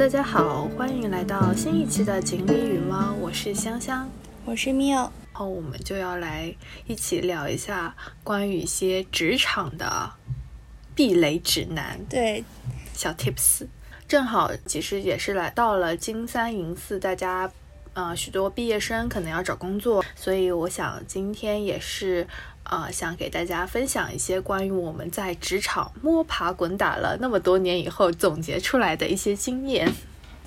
大家好，欢迎来到新一期的锦鲤与猫，我是香香，我是妙。然后我们就要来一起聊一下关于一些职场的避雷指南，对，小 tips。正好其实也是来到了金三银四，大家呃许多毕业生可能要找工作，所以我想今天也是。啊，想给大家分享一些关于我们在职场摸爬滚打了那么多年以后总结出来的一些经验。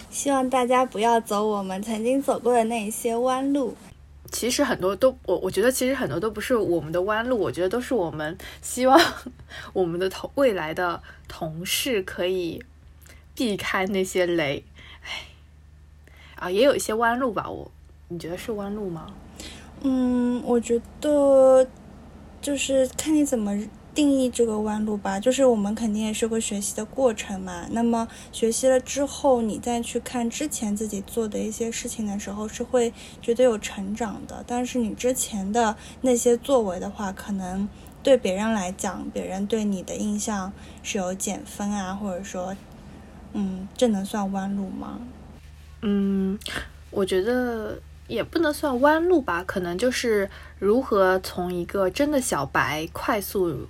希望大家不要走我们曾经走过的那一些弯路。其实很多都，我我觉得其实很多都不是我们的弯路，我觉得都是我们希望我们的同未来的同事可以避开那些雷。唉，啊，也有一些弯路吧？我你觉得是弯路吗？嗯，我觉得。就是看你怎么定义这个弯路吧。就是我们肯定也是个学习的过程嘛。那么学习了之后，你再去看之前自己做的一些事情的时候，是会觉得有成长的。但是你之前的那些作为的话，可能对别人来讲，别人对你的印象是有减分啊，或者说，嗯，这能算弯路吗？嗯，我觉得。也不能算弯路吧，可能就是如何从一个真的小白快速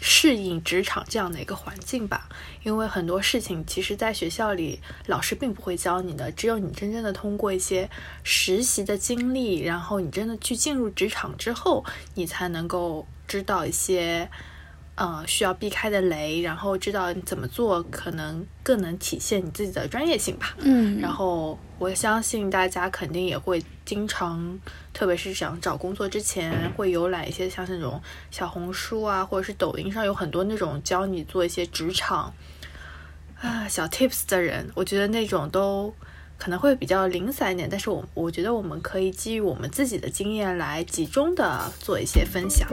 适应职场这样的一个环境吧。因为很多事情其实，在学校里老师并不会教你的，只有你真正的通过一些实习的经历，然后你真的去进入职场之后，你才能够知道一些。呃，需要避开的雷，然后知道怎么做，可能更能体现你自己的专业性吧。嗯，然后我相信大家肯定也会经常，特别是想找工作之前，会游览一些像那种小红书啊，或者是抖音上有很多那种教你做一些职场啊小 tips 的人。我觉得那种都可能会比较零散一点，但是我我觉得我们可以基于我们自己的经验来集中的做一些分享。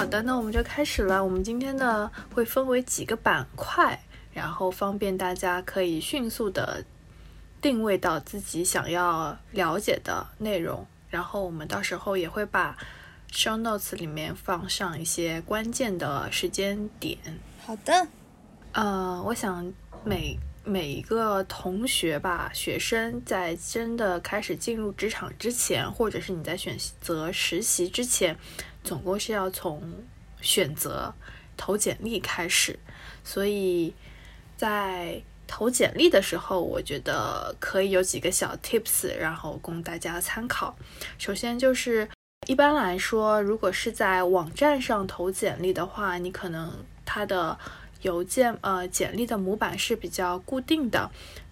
好的，那我们就开始了。我们今天呢会分为几个板块，然后方便大家可以迅速的定位到自己想要了解的内容。然后我们到时候也会把 show notes 里面放上一些关键的时间点。好的，呃，我想每每一个同学吧，学生在真的开始进入职场之前，或者是你在选择实习之前。总共是要从选择投简历开始，所以在投简历的时候，我觉得可以有几个小 tips，然后供大家参考。首先就是一般来说，如果是在网站上投简历的话，你可能它的邮件呃简历的模板是比较固定的，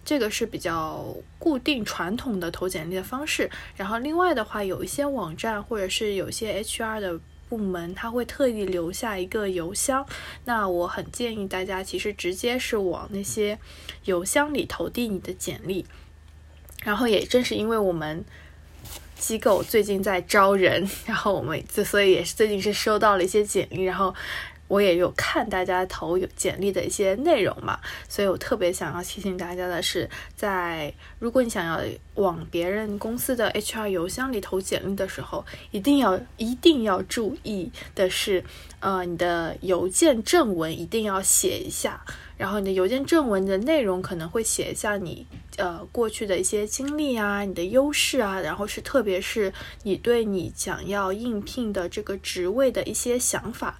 这个是比较固定传统的投简历的方式。然后另外的话，有一些网站或者是有些 HR 的。部门他会特意留下一个邮箱，那我很建议大家其实直接是往那些邮箱里投递你的简历。然后也正是因为我们机构最近在招人，然后我们所以也是最近是收到了一些简历，然后。我也有看大家投有简历的一些内容嘛，所以我特别想要提醒大家的是，在如果你想要往别人公司的 HR 邮箱里投简历的时候，一定要一定要注意的是，呃，你的邮件正文一定要写一下，然后你的邮件正文的内容可能会写一下你呃过去的一些经历啊，你的优势啊，然后是特别是你对你想要应聘的这个职位的一些想法。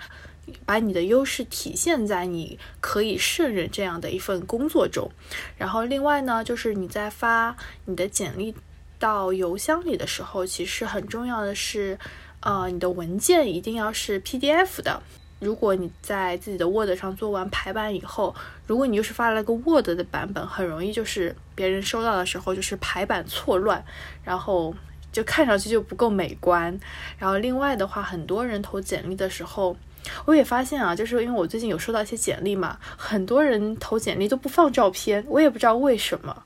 把你的优势体现在你可以胜任这样的一份工作中，然后另外呢，就是你在发你的简历到邮箱里的时候，其实很重要的是，呃，你的文件一定要是 PDF 的。如果你在自己的 Word 上做完排版以后，如果你又是发了个 Word 的版本，很容易就是别人收到的时候就是排版错乱，然后就看上去就不够美观。然后另外的话，很多人投简历的时候。我也发现啊，就是因为我最近有收到一些简历嘛，很多人投简历都不放照片，我也不知道为什么。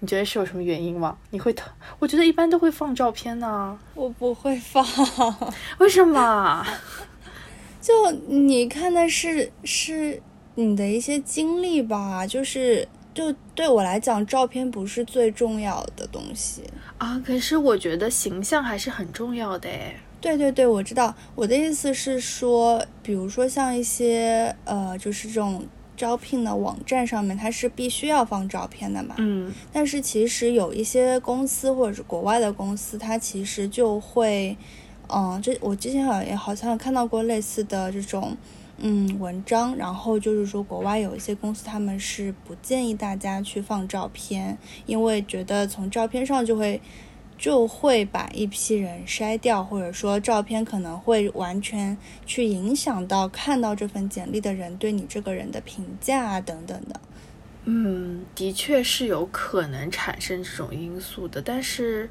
你觉得是有什么原因吗？你会投？我觉得一般都会放照片呢。我不会放，为什么？就你看的是是你的一些经历吧，就是就对我来讲，照片不是最重要的东西啊。可是我觉得形象还是很重要的诶。对对对，我知道。我的意思是说，比如说像一些呃，就是这种招聘的网站上面，它是必须要放照片的嘛。嗯。但是其实有一些公司或者是国外的公司，它其实就会，嗯，这我之前好像也好像看到过类似的这种嗯文章，然后就是说国外有一些公司他们是不建议大家去放照片，因为觉得从照片上就会。就会把一批人筛掉，或者说照片可能会完全去影响到看到这份简历的人对你这个人的评价啊等等的。嗯，的确是有可能产生这种因素的，但是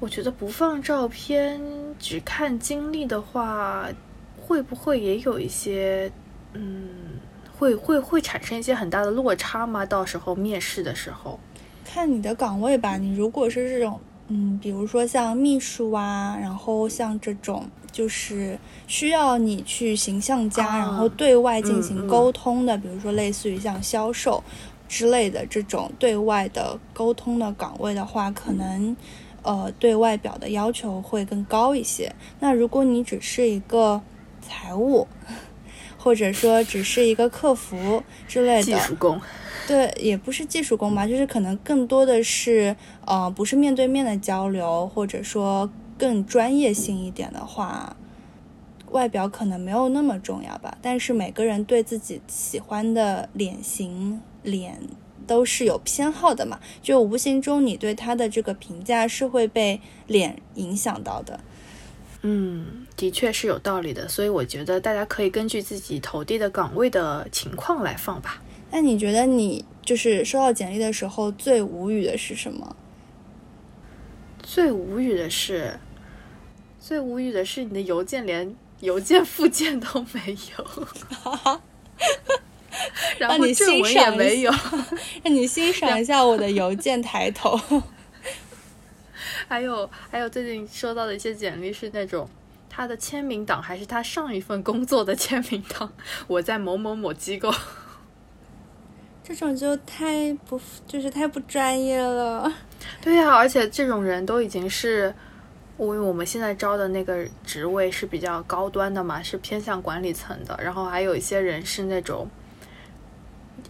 我觉得不放照片只看经历的话，会不会也有一些嗯，会会会产生一些很大的落差吗？到时候面试的时候，看你的岗位吧。你如果是这种。嗯，比如说像秘书啊，然后像这种就是需要你去形象加，然后对外进行沟通的，比如说类似于像销售之类的这种对外的沟通的岗位的话，可能呃对外表的要求会更高一些。那如果你只是一个财务，或者说只是一个客服之类的技术工。对，也不是技术工吧，就是可能更多的是，呃，不是面对面的交流，或者说更专业性一点的话，外表可能没有那么重要吧。但是每个人对自己喜欢的脸型、脸都是有偏好的嘛，就无形中你对他的这个评价是会被脸影响到的。嗯，的确是有道理的，所以我觉得大家可以根据自己投递的岗位的情况来放吧。那你觉得你就是收到简历的时候最无语的是什么？最无语的是，最无语的是你的邮件连邮件附件都没有，然后正文也没有，让你欣赏一下我的邮件抬头。还有还有，最近收到的一些简历是那种他的签名档还是他上一份工作的签名档，我在某某某机构。这种就太不，就是太不专业了。对呀，而且这种人都已经是，因为我们现在招的那个职位是比较高端的嘛，是偏向管理层的。然后还有一些人是那种，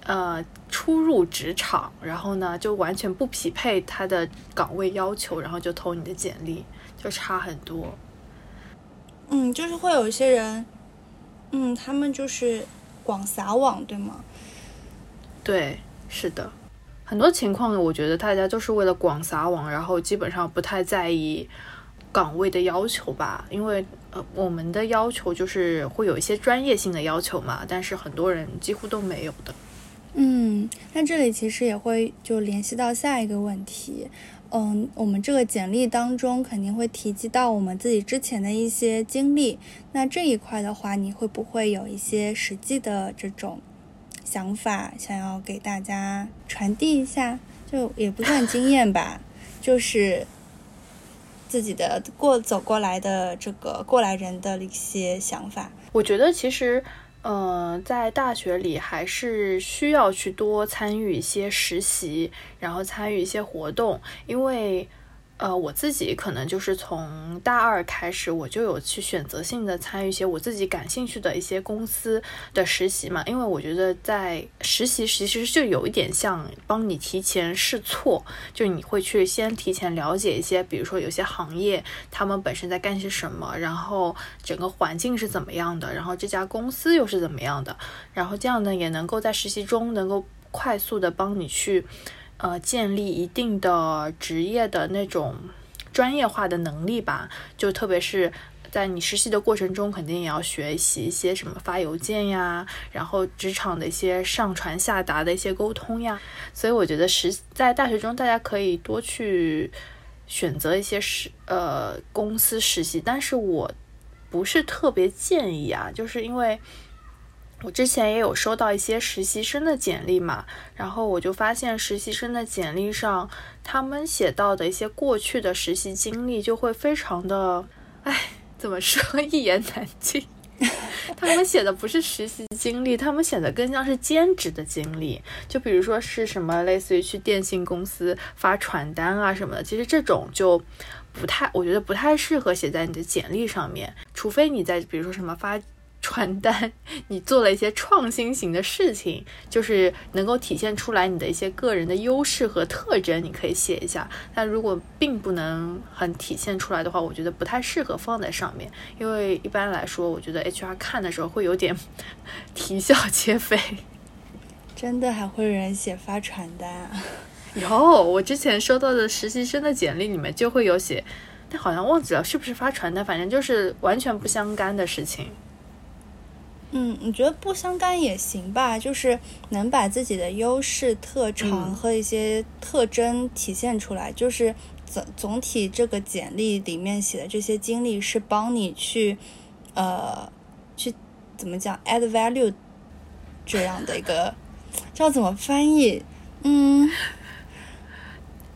呃，初入职场，然后呢就完全不匹配他的岗位要求，然后就投你的简历，就差很多。嗯，就是会有一些人，嗯，他们就是广撒网，对吗？对，是的，很多情况我觉得大家都是为了广撒网，然后基本上不太在意岗位的要求吧，因为呃，我们的要求就是会有一些专业性的要求嘛，但是很多人几乎都没有的。嗯，那这里其实也会就联系到下一个问题，嗯，我们这个简历当中肯定会提及到我们自己之前的一些经历，那这一块的话，你会不会有一些实际的这种？想法想要给大家传递一下，就也不算经验吧，就是自己的过走过来的这个过来人的一些想法。我觉得其实，呃，在大学里还是需要去多参与一些实习，然后参与一些活动，因为。呃，我自己可能就是从大二开始，我就有去选择性的参与一些我自己感兴趣的一些公司的实习嘛，因为我觉得在实习其实就有一点像帮你提前试错，就你会去先提前了解一些，比如说有些行业他们本身在干些什么，然后整个环境是怎么样的，然后这家公司又是怎么样的，然后这样呢也能够在实习中能够快速的帮你去。呃，建立一定的职业的那种专业化的能力吧，就特别是在你实习的过程中，肯定也要学习一些什么发邮件呀，然后职场的一些上传下达的一些沟通呀。所以我觉得实在大学中，大家可以多去选择一些实呃公司实习，但是我不是特别建议啊，就是因为。我之前也有收到一些实习生的简历嘛，然后我就发现实习生的简历上，他们写到的一些过去的实习经历就会非常的，哎，怎么说 一言难尽。他们写的不是实习经历，他们写的更像是兼职的经历。就比如说是什么类似于去电信公司发传单啊什么的，其实这种就不太，我觉得不太适合写在你的简历上面，除非你在比如说什么发。传单，你做了一些创新型的事情，就是能够体现出来你的一些个人的优势和特征，你可以写一下。但如果并不能很体现出来的话，我觉得不太适合放在上面，因为一般来说，我觉得 HR 看的时候会有点 啼笑皆非。真的还会有人写发传单啊？有，我之前收到的实习生的简历里面就会有写，但好像忘记了是不是发传单，反正就是完全不相干的事情。嗯，你觉得不相干也行吧，就是能把自己的优势、特长和一些特征体现出来。就是总总体这个简历里面写的这些经历是帮你去，呃，去怎么讲 add value 这样的一个，知道怎么翻译？嗯，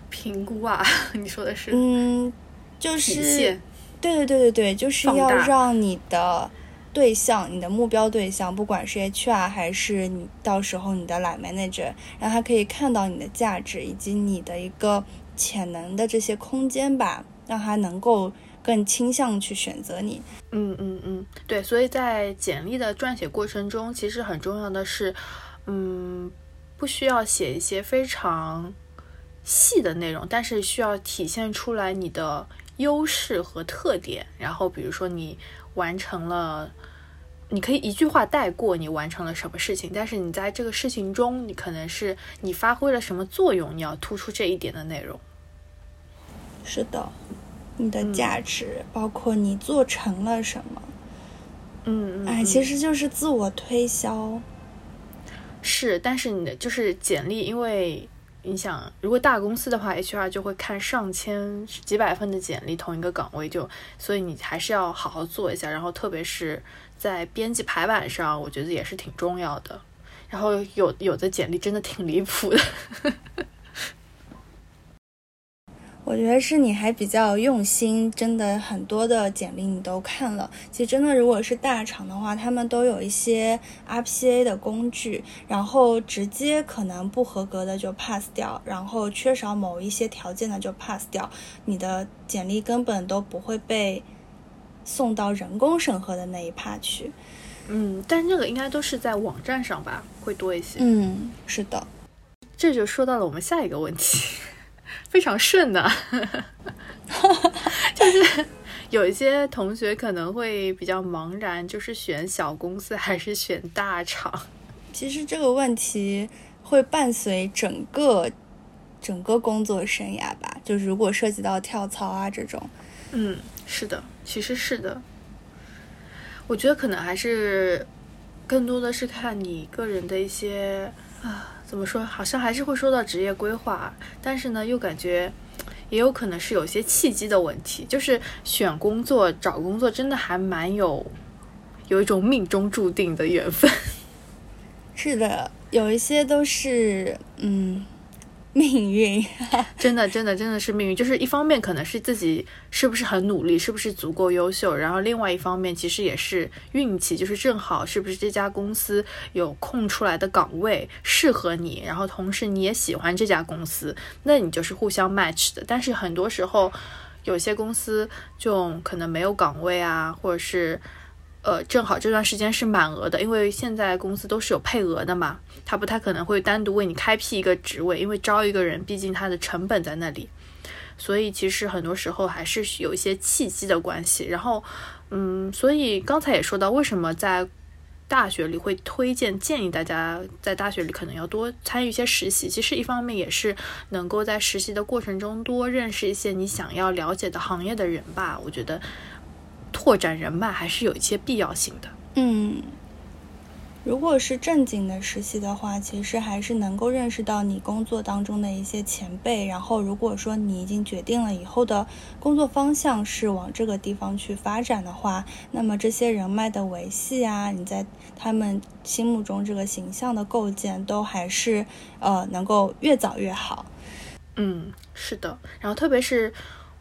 评估啊，你说的是？嗯，就是对对对对对，就是要让你的。对象，你的目标对象，不管是 HR 还是你到时候你的 line manager，让他可以看到你的价值以及你的一个潜能的这些空间吧，让他能够更倾向去选择你。嗯嗯嗯，对，所以在简历的撰写过程中，其实很重要的是，嗯，不需要写一些非常细的内容，但是需要体现出来你的优势和特点。然后比如说你完成了。你可以一句话带过你完成了什么事情，但是你在这个事情中，你可能是你发挥了什么作用，你要突出这一点的内容。是的，你的价值包括你做成了什么。嗯嗯。哎，其实就是自我推销。是，但是你的就是简历，因为你想，如果大公司的话，HR 就会看上千几百份的简历，同一个岗位就，所以你还是要好好做一下，然后特别是。在编辑排版上，我觉得也是挺重要的。然后有有的简历真的挺离谱的。我觉得是你还比较用心，真的很多的简历你都看了。其实真的，如果是大厂的话，他们都有一些 RPA 的工具，然后直接可能不合格的就 pass 掉，然后缺少某一些条件的就 pass 掉，你的简历根本都不会被。送到人工审核的那一趴去，嗯，但这个应该都是在网站上吧，会多一些。嗯，是的，这就说到了我们下一个问题，非常顺的，就是有一些同学可能会比较茫然，就是选小公司还是选大厂。其实这个问题会伴随整个整个工作生涯吧，就是如果涉及到跳槽啊这种，嗯，是的。其实是的，我觉得可能还是更多的是看你个人的一些啊，怎么说？好像还是会说到职业规划，但是呢，又感觉也有可能是有些契机的问题。就是选工作、找工作，真的还蛮有有一种命中注定的缘分。是的，有一些都是嗯。命运，真的，真的，真的是命运。就是一方面可能是自己是不是很努力，是不是足够优秀，然后另外一方面其实也是运气，就是正好是不是这家公司有空出来的岗位适合你，然后同时你也喜欢这家公司，那你就是互相 match 的。但是很多时候，有些公司就可能没有岗位啊，或者是。呃，正好这段时间是满额的，因为现在公司都是有配额的嘛，他不太可能会单独为你开辟一个职位，因为招一个人，毕竟他的成本在那里，所以其实很多时候还是有一些契机的关系。然后，嗯，所以刚才也说到，为什么在大学里会推荐建议大家在大学里可能要多参与一些实习，其实一方面也是能够在实习的过程中多认识一些你想要了解的行业的人吧，我觉得。拓展人脉还是有一些必要性的。嗯，如果是正经的实习的话，其实还是能够认识到你工作当中的一些前辈。然后，如果说你已经决定了以后的工作方向是往这个地方去发展的话，那么这些人脉的维系啊，你在他们心目中这个形象的构建，都还是呃能够越早越好。嗯，是的。然后，特别是。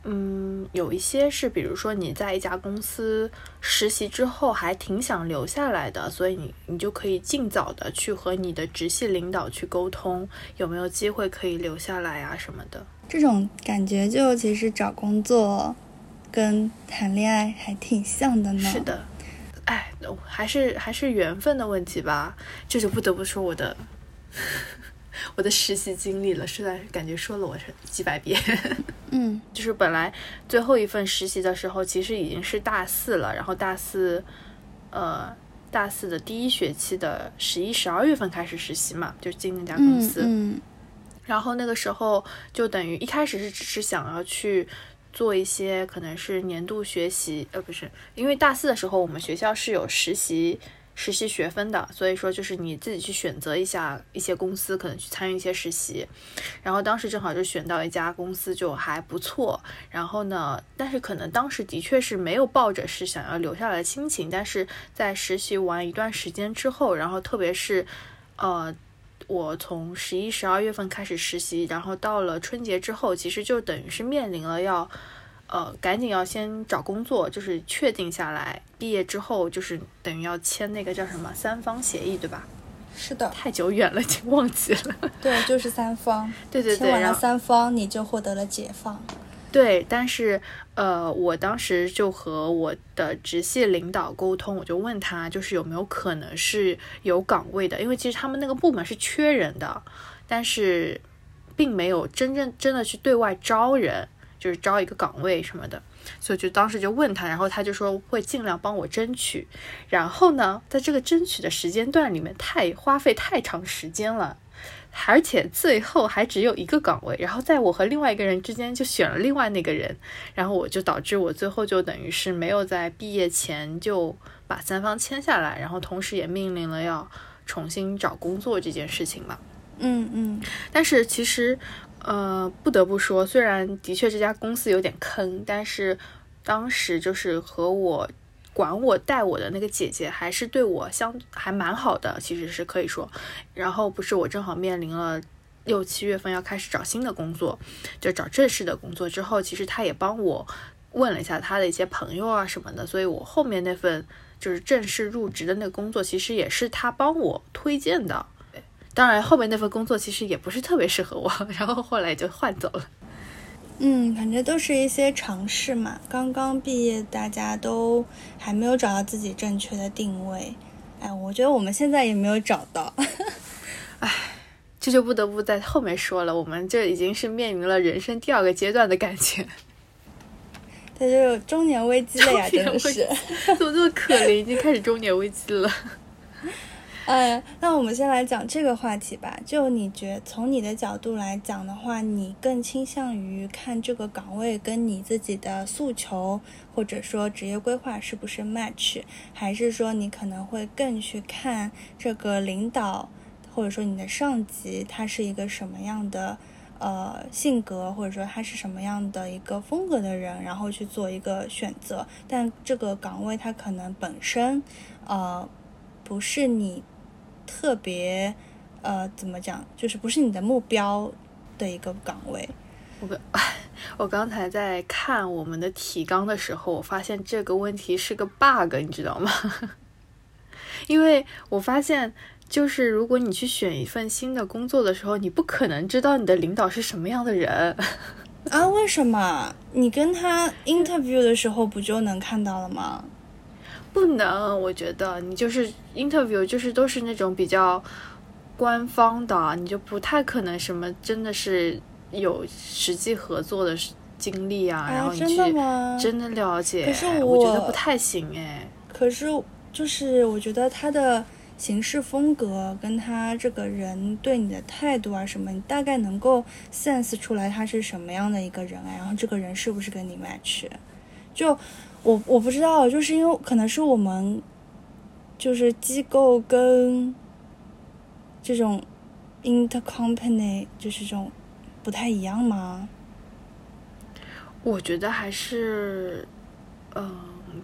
嗯，有一些是，比如说你在一家公司实习之后还挺想留下来的，所以你你就可以尽早的去和你的直系领导去沟通，有没有机会可以留下来啊什么的。这种感觉就其实找工作跟谈恋爱还挺像的呢。是的，哎，还是还是缘分的问题吧。这就不得不说我的我的实习经历了，实在感觉说了我是几百遍。嗯，就是本来最后一份实习的时候，其实已经是大四了，然后大四，呃。大四的第一学期的十一、十二月份开始实习嘛，就进那家公司。嗯，然后那个时候就等于一开始是只是想要去做一些可能是年度学习，呃，不是，因为大四的时候我们学校是有实习。实习学分的，所以说就是你自己去选择一下一些公司，可能去参与一些实习。然后当时正好就选到一家公司，就还不错。然后呢，但是可能当时的确是没有抱着是想要留下来的心情。但是在实习完一段时间之后，然后特别是，呃，我从十一、十二月份开始实习，然后到了春节之后，其实就等于是面临了要。呃，赶紧要先找工作，就是确定下来，毕业之后就是等于要签那个叫什么三方协议，对吧？是的，太久远了，已经 忘记了。对，就是三方。对对对，签完了三方，你就获得了解放。对，但是呃，我当时就和我的直系领导沟通，我就问他，就是有没有可能是有岗位的，因为其实他们那个部门是缺人的，但是并没有真正真的去对外招人。就是招一个岗位什么的，所以就当时就问他，然后他就说会尽量帮我争取。然后呢，在这个争取的时间段里面，太花费太长时间了，而且最后还只有一个岗位。然后在我和另外一个人之间就选了另外那个人，然后我就导致我最后就等于是没有在毕业前就把三方签下来，然后同时也命令了要重新找工作这件事情嘛。嗯嗯，但是其实。呃，不得不说，虽然的确这家公司有点坑，但是当时就是和我管我带我的那个姐姐，还是对我相还蛮好的，其实是可以说。然后不是我正好面临了六七月份要开始找新的工作，就找正式的工作之后，其实她也帮我问了一下她的一些朋友啊什么的，所以我后面那份就是正式入职的那个工作，其实也是她帮我推荐的。当然，后面那份工作其实也不是特别适合我，然后后来就换走了。嗯，反正都是一些尝试嘛。刚刚毕业，大家都还没有找到自己正确的定位。哎，我觉得我们现在也没有找到。哎，这就不得不在后面说了。我们这已经是面临了人生第二个阶段的感觉。这就中年危机了呀，真的是。怎么这么可怜？已经开始中年危机了。哎，那我们先来讲这个话题吧。就你觉，从你的角度来讲的话，你更倾向于看这个岗位跟你自己的诉求或者说职业规划是不是 match，还是说你可能会更去看这个领导或者说你的上级他是一个什么样的呃性格，或者说他是什么样的一个风格的人，然后去做一个选择。但这个岗位它可能本身呃不是你。特别，呃，怎么讲？就是不是你的目标的一个岗位。我 我刚才在看我们的提纲的时候，我发现这个问题是个 bug，你知道吗？因为我发现，就是如果你去选一份新的工作的时候，你不可能知道你的领导是什么样的人啊？为什么？你跟他 interview 的时候不就能看到了吗？不能，我觉得你就是 interview，就是都是那种比较官方的，你就不太可能什么真的是有实际合作的经历啊，然后你去真的了解，可是我觉得不太行哎。可是就是我觉得他的行事风格跟他这个人对你的态度啊什么，你大概能够 sense 出来他是什么样的一个人啊，然后这个人是不是跟你 match，就。我我不知道，就是因为可能是我们，就是机构跟这种 intercompany 就是这种不太一样吗？我觉得还是，嗯，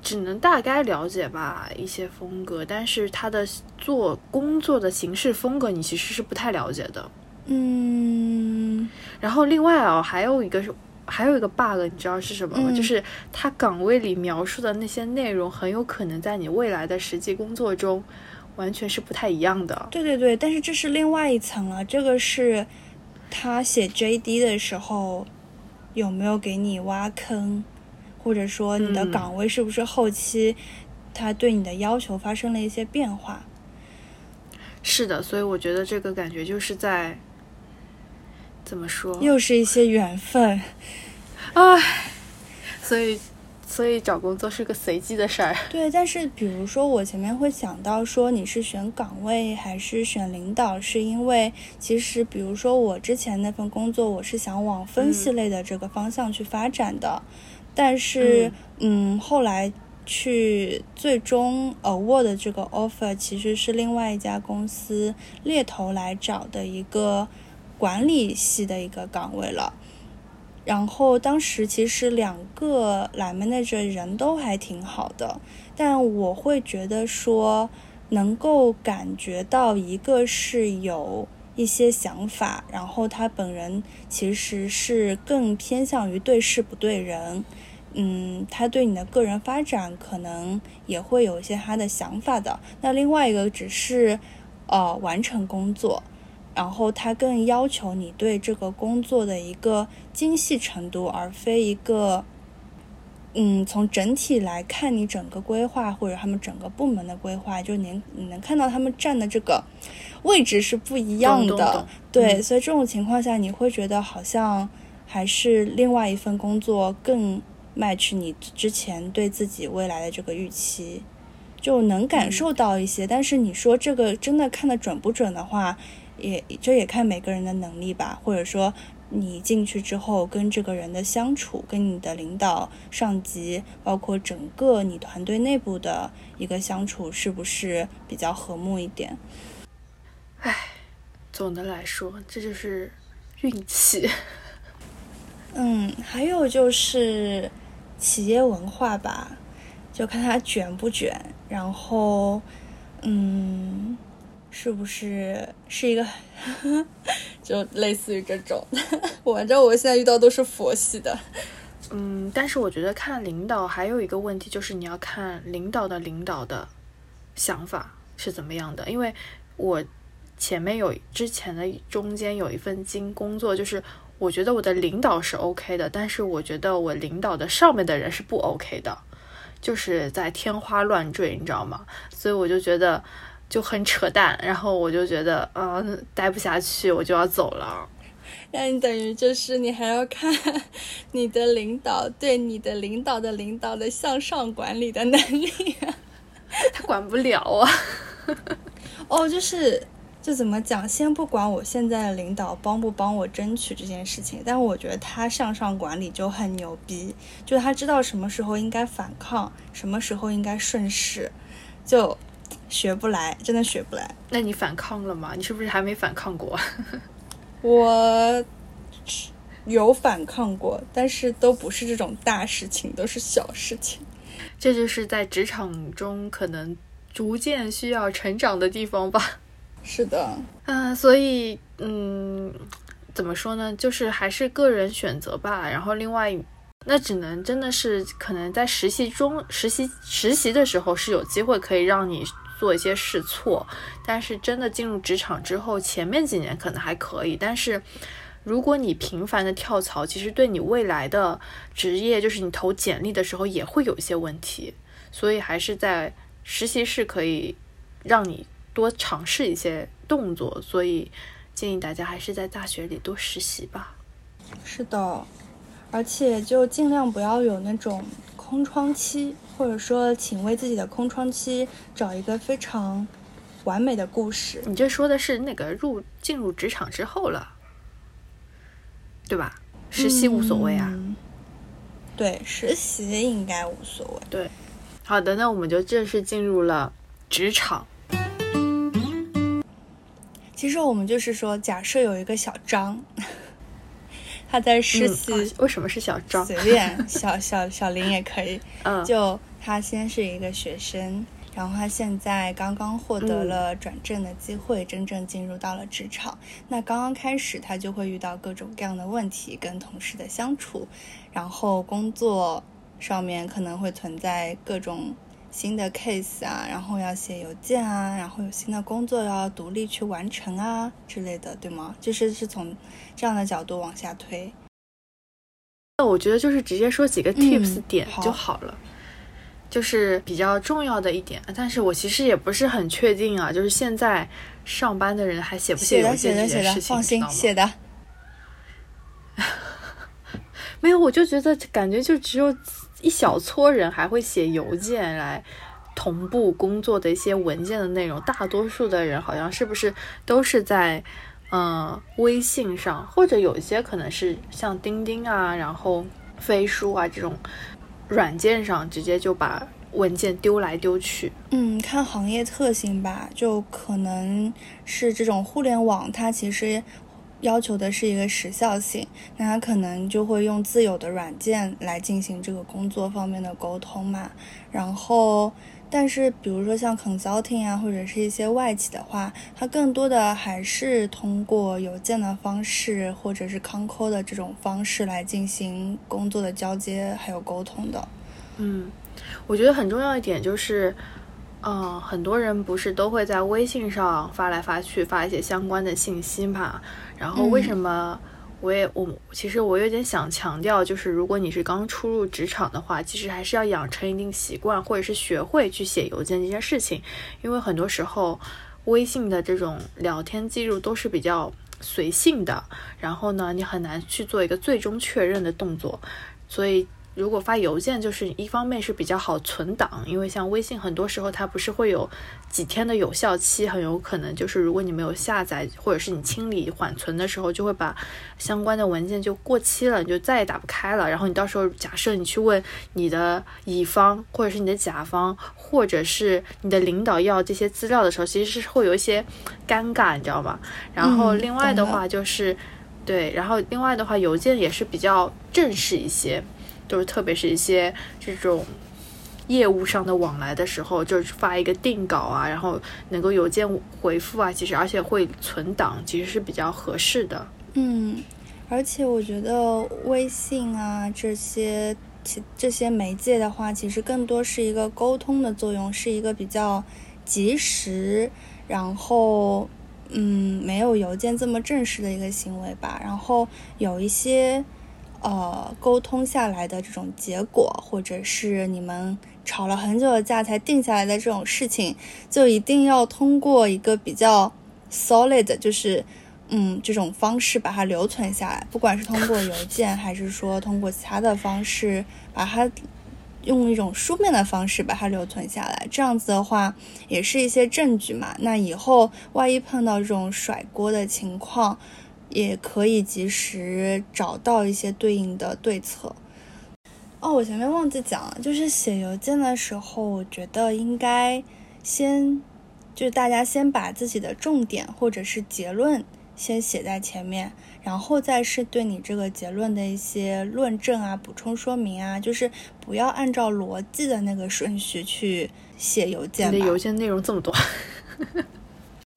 只能大概了解吧一些风格，但是他的做工作的形式风格，你其实是不太了解的。嗯，然后另外啊，还有一个是。还有一个 bug，你知道是什么吗？就是他岗位里描述的那些内容，很有可能在你未来的实际工作中，完全是不太一样的。对对对，但是这是另外一层了。这个是他写 JD 的时候有没有给你挖坑，或者说你的岗位是不是后期他对你的要求发生了一些变化。是的，所以我觉得这个感觉就是在怎么说，又是一些缘分，唉，所以。所以找工作是个随机的事儿。对，但是比如说我前面会想到说你是选岗位还是选领导，是因为其实比如说我之前那份工作我是想往分析类的这个方向去发展的，但是嗯，后来去最终 award 这个 offer 其实是另外一家公司猎头来找的一个管理系的一个岗位了。然后当时其实两个来 manager 人都还挺好的，但我会觉得说能够感觉到一个是有一些想法，然后他本人其实是更偏向于对事不对人，嗯，他对你的个人发展可能也会有一些他的想法的。那另外一个只是呃完成工作。然后他更要求你对这个工作的一个精细程度，而非一个，嗯，从整体来看你整个规划或者他们整个部门的规划，就您你能看到他们站的这个位置是不一样的。对，所以这种情况下，你会觉得好像还是另外一份工作更 match 你之前对自己未来的这个预期，就能感受到一些。但是你说这个真的看得准不准的话？也这也看每个人的能力吧，或者说你进去之后跟这个人的相处，跟你的领导、上级，包括整个你团队内部的一个相处，是不是比较和睦一点？唉，总的来说，这就是运气。嗯，还有就是企业文化吧，就看他卷不卷，然后，嗯。是不是是一个，就类似于这种？反正我现在遇到都是佛系的。嗯，但是我觉得看领导还有一个问题，就是你要看领导的领导的想法是怎么样的。因为我前面有之前的中间有一份经工作，就是我觉得我的领导是 OK 的，但是我觉得我领导的上面的人是不 OK 的，就是在天花乱坠，你知道吗？所以我就觉得。就很扯淡，然后我就觉得，嗯，待不下去，我就要走了。那你等于就是你还要看 你的领导对你的领导的领导的向上管理的能力，他管不了啊。哦，就是就怎么讲，先不管我现在的领导帮不帮我争取这件事情，但我觉得他向上管理就很牛逼，就他知道什么时候应该反抗，什么时候应该顺势，就。学不来，真的学不来。那你反抗了吗？你是不是还没反抗过？我有反抗过，但是都不是这种大事情，都是小事情。这就是在职场中可能逐渐需要成长的地方吧。是的，嗯，所以，嗯，怎么说呢？就是还是个人选择吧。然后，另外，那只能真的是可能在实习中实习实习的时候是有机会可以让你。做一些试错，但是真的进入职场之后，前面几年可能还可以。但是如果你频繁的跳槽，其实对你未来的职业，就是你投简历的时候也会有一些问题。所以还是在实习室可以让你多尝试一些动作。所以建议大家还是在大学里多实习吧。是的，而且就尽量不要有那种空窗期。或者说，请为自己的空窗期找一个非常完美的故事。你这说的是那个入进入职场之后了，对吧？实习无所谓啊。对，实习应该无所谓。对，好的，那我们就正式进入了职场。其实我们就是说，假设有一个小张。他在实习，为什么是小张？随便，小小小林也可以。嗯，就他先是一个学生，然后他现在刚刚获得了转正的机会，真正进入到了职场。那刚刚开始，他就会遇到各种各样的问题，跟同事的相处，然后工作上面可能会存在各种。新的 case 啊，然后要写邮件啊，然后有新的工作要独立去完成啊之类的，对吗？就是是从这样的角度往下推。那我觉得就是直接说几个 tips 点就好了。就是比较重要的一点，但是我其实也不是很确定啊，就是现在上班的人还写不写的邮件这写的写的，件事情，放心写的。没有，我就觉得感觉就只有一小撮人还会写邮件来同步工作的一些文件的内容，大多数的人好像是不是都是在呃微信上，或者有一些可能是像钉钉啊，然后飞书啊这种软件上直接就把文件丢来丢去。嗯，看行业特性吧，就可能是这种互联网，它其实要求的是一个时效性，那它可能就会用自有的软件来进行这个工作方面的沟通嘛。然后，但是比如说像 consulting 啊，或者是一些外企的话，它更多的还是通过邮件的方式，或者是 con call 的这种方式来进行工作的交接还有沟通的。嗯，我觉得很重要一点就是，嗯、很多人不是都会在微信上发来发去，发一些相关的信息嘛。然后为什么我也我其实我有点想强调，就是如果你是刚初入职场的话，其实还是要养成一定习惯，或者是学会去写邮件这件事情，因为很多时候微信的这种聊天记录都是比较随性的，然后呢，你很难去做一个最终确认的动作，所以。如果发邮件，就是一方面是比较好存档，因为像微信很多时候它不是会有几天的有效期，很有可能就是如果你没有下载或者是你清理缓存的时候，就会把相关的文件就过期了，你就再也打不开了。然后你到时候假设你去问你的乙方或者是你的甲方或者是你的领导要这些资料的时候，其实是会有一些尴尬，你知道吗？然后嗯另外的话就是。对，然后另外的话，邮件也是比较正式一些，就是特别是一些这种业务上的往来的时候，就是发一个定稿啊，然后能够邮件回复啊，其实而且会存档，其实是比较合适的。嗯，而且我觉得微信啊这些其这些媒介的话，其实更多是一个沟通的作用，是一个比较及时，然后嗯没有邮件这么正式的一个行为吧。然后有一些呃沟通下来的这种结果，或者是你们吵了很久的架才定下来的这种事情，就一定要通过一个比较 solid，就是嗯这种方式把它留存下来，不管是通过邮件还是说通过其他的方式把它。用一种书面的方式把它留存下来，这样子的话也是一些证据嘛。那以后万一碰到这种甩锅的情况，也可以及时找到一些对应的对策。哦，我前面忘记讲了，就是写邮件的时候，我觉得应该先，就是大家先把自己的重点或者是结论先写在前面，然后再是对你这个结论的一些论证啊、补充说明啊，就是不要按照逻辑的那个顺序去写邮件。你的邮件内容这么多，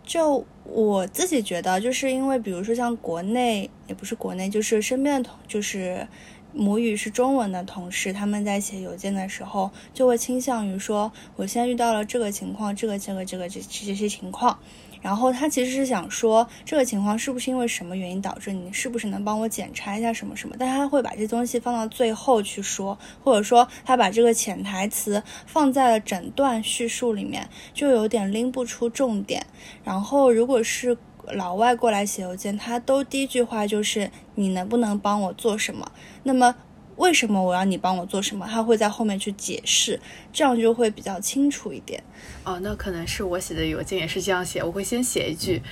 就我自己觉得，就是因为比如说像国内，也不是国内，就是身边的同，就是母语是中文的同事，他们在写邮件的时候，就会倾向于说，我现在遇到了这个情况，这个这个这个这这些情况。然后他其实是想说，这个情况是不是因为什么原因导致？你是不是能帮我检查一下什么什么？但他会把这东西放到最后去说，或者说他把这个潜台词放在了整段叙述里面，就有点拎不出重点。然后如果是老外过来写邮件，他都第一句话就是你能不能帮我做什么？那么为什么我要你帮我做什么？他会在后面去解释，这样就会比较清楚一点。哦，那可能是我写的邮件也是这样写，我会先写一句，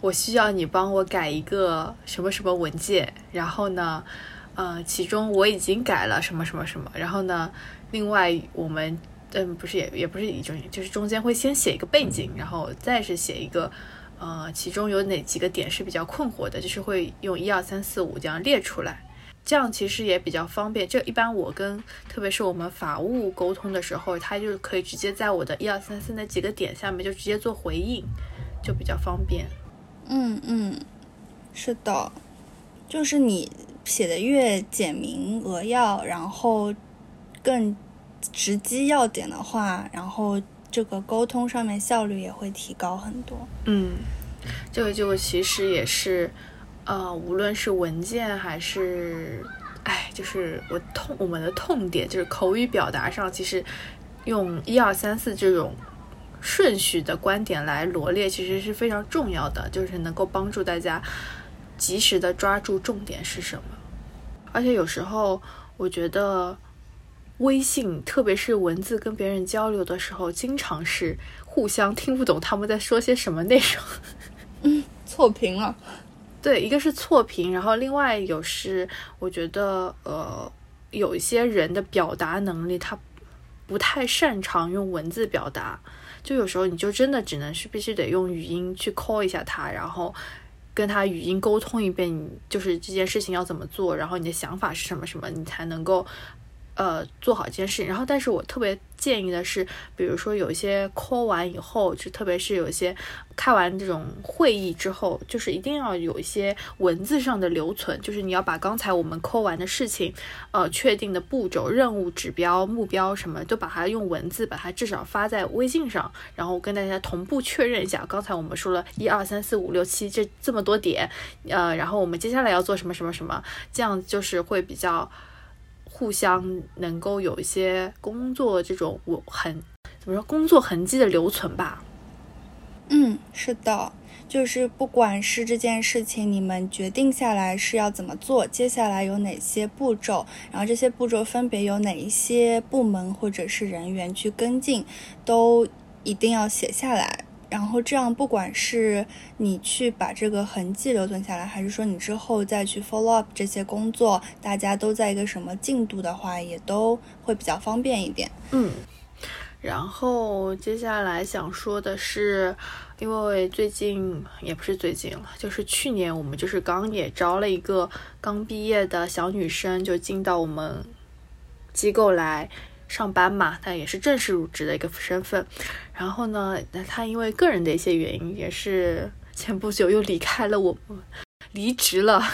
我需要你帮我改一个什么什么文件，然后呢，呃，其中我已经改了什么什么什么，然后呢，另外我们嗯不是也也不是一种，就是中间会先写一个背景，然后再是写一个。呃，其中有哪几个点是比较困惑的，就是会用一二三四五这样列出来，这样其实也比较方便。这一般我跟特别是我们法务沟通的时候，他就可以直接在我的一二三四那几个点下面就直接做回应，就比较方便。嗯嗯，是的，就是你写的越简明扼要，然后更直击要点的话，然后这个沟通上面效率也会提高很多。嗯，这个就其实也是，呃，无论是文件还是，哎，就是我痛我们的痛点就是口语表达上，其实用一二三四这种顺序的观点来罗列，其实是非常重要的，就是能够帮助大家及时的抓住重点是什么。而且有时候我觉得微信，特别是文字跟别人交流的时候，经常是互相听不懂他们在说些什么内容。嗯，错评了。对，一个是错评，然后另外有是我觉得呃，有一些人的表达能力他不太擅长用文字表达，就有时候你就真的只能是必须得用语音去 call 一下他，然后跟他语音沟通一遍，你就是这件事情要怎么做，然后你的想法是什么什么，你才能够。呃，做好这件事情，然后，但是我特别建议的是，比如说有一些 call 完以后，就特别是有一些开完这种会议之后，就是一定要有一些文字上的留存，就是你要把刚才我们 call 完的事情，呃，确定的步骤、任务、指标、目标什么，都把它用文字把它至少发在微信上，然后跟大家同步确认一下，刚才我们说了一二三四五六七这这么多点，呃，然后我们接下来要做什么什么什么，这样就是会比较。互相能够有一些工作这种我很怎么说工作痕迹的留存吧。嗯，是的，就是不管是这件事情你们决定下来是要怎么做，接下来有哪些步骤，然后这些步骤分别有哪一些部门或者是人员去跟进，都一定要写下来。然后这样，不管是你去把这个痕迹留存下来，还是说你之后再去 follow up 这些工作，大家都在一个什么进度的话，也都会比较方便一点。嗯，然后接下来想说的是，因为最近也不是最近了，就是去年我们就是刚也招了一个刚毕业的小女生，就进到我们机构来。上班嘛，但也是正式入职的一个身份。然后呢，那他因为个人的一些原因，也是前不久又离开了我们，离职了。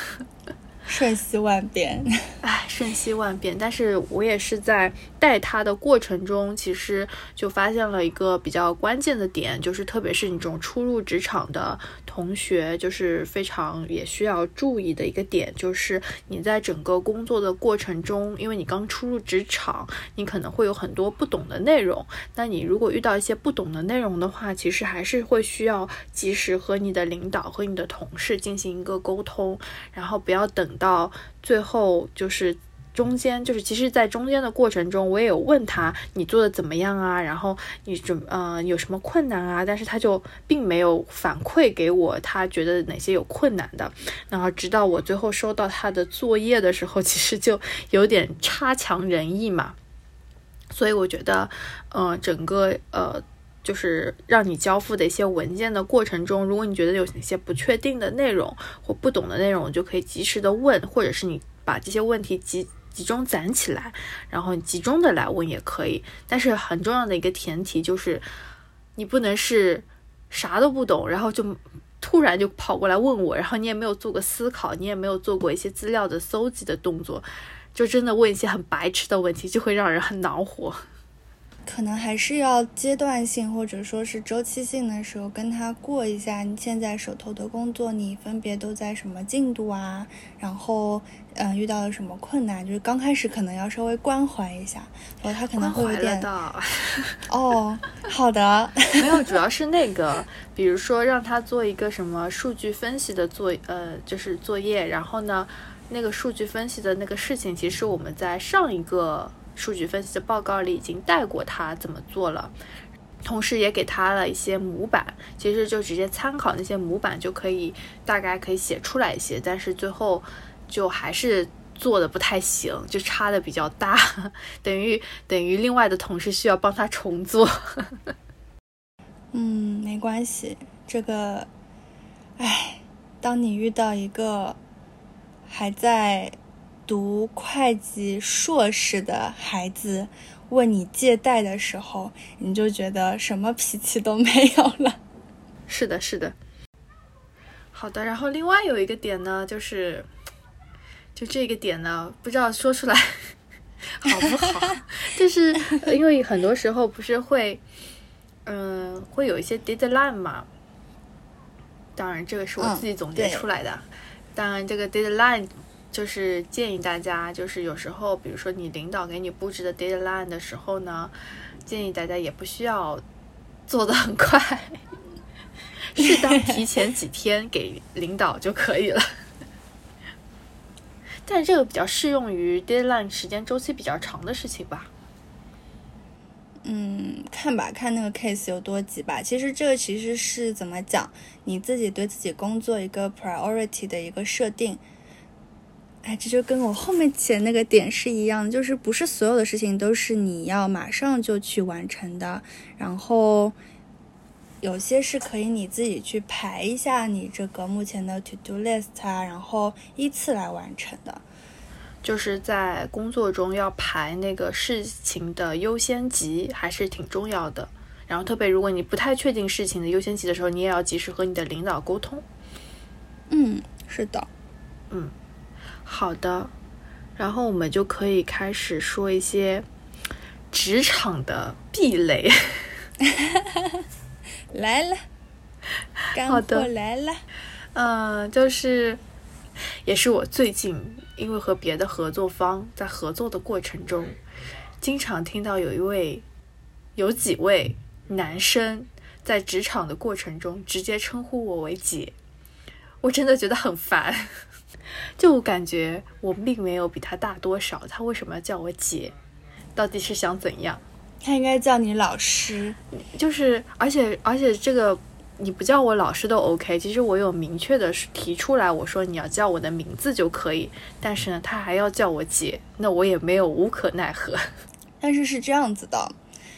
瞬息万变，唉，瞬息万变。但是我也是在带他的过程中，其实就发现了一个比较关键的点，就是特别是你这种初入职场的同学，就是非常也需要注意的一个点，就是你在整个工作的过程中，因为你刚初入职场，你可能会有很多不懂的内容。那你如果遇到一些不懂的内容的话，其实还是会需要及时和你的领导和你的同事进行一个沟通，然后不要等。到最后就是中间，就是其实，在中间的过程中，我也有问他你做的怎么样啊，然后你准呃有什么困难啊，但是他就并没有反馈给我他觉得哪些有困难的，然后直到我最后收到他的作业的时候，其实就有点差强人意嘛，所以我觉得，呃，整个呃。就是让你交付的一些文件的过程中，如果你觉得有哪些不确定的内容或不懂的内容，就可以及时的问，或者是你把这些问题集集中攒起来，然后你集中的来问也可以。但是很重要的一个前提就是，你不能是啥都不懂，然后就突然就跑过来问我，然后你也没有做过思考，你也没有做过一些资料的搜集的动作，就真的问一些很白痴的问题，就会让人很恼火。可能还是要阶段性或者说是周期性的时候跟他过一下，你现在手头的工作你分别都在什么进度啊？然后嗯遇到了什么困难？就是刚开始可能要稍微关怀一下，然后他可能会有点哦，好的，没有，主要是那个，比如说让他做一个什么数据分析的作呃就是作业，然后呢那个数据分析的那个事情，其实我们在上一个。数据分析的报告里已经带过他怎么做了，同时也给他了一些模板，其实就直接参考那些模板就可以，大概可以写出来一些，但是最后就还是做的不太行，就差的比较大，等于等于另外的同事需要帮他重做。嗯，没关系，这个，哎，当你遇到一个还在。读会计硕士的孩子问你借贷的时候，你就觉得什么脾气都没有了。是的，是的。好的，然后另外有一个点呢，就是就这个点呢，不知道说出来 好不好？就是因为很多时候不是会，嗯，会有一些 deadline 嘛。当然，这个是我自己总结出来的。当然，这个 deadline。就是建议大家，就是有时候，比如说你领导给你布置的 deadline 的时候呢，建议大家也不需要做的很快，适当提前几天给领导就可以了。但这个比较适用于 deadline 时间周期比较长的事情吧。嗯，看吧，看那个 case 有多急吧。其实这个其实是怎么讲，你自己对自己工作一个 priority 的一个设定。哎，这就跟我后面写那个点是一样，就是不是所有的事情都是你要马上就去完成的。然后有些是可以你自己去排一下你这个目前的 to do list 啊，然后依次来完成的。就是在工作中要排那个事情的优先级，还是挺重要的。然后特别如果你不太确定事情的优先级的时候，你也要及时和你的领导沟通。嗯，是的。嗯，好的。然后我们就可以开始说一些职场的壁垒。来了，干货来了。嗯，就是。也是我最近因为和别的合作方在合作的过程中，经常听到有一位、有几位男生在职场的过程中直接称呼我为姐，我真的觉得很烦，就感觉我并没有比他大多少，他为什么要叫我姐？到底是想怎样？他应该叫你老师，就是而且而且这个。你不叫我老师都 OK，其实我有明确的提出来，我说你要叫我的名字就可以。但是呢，他还要叫我姐，那我也没有无可奈何。但是是这样子的，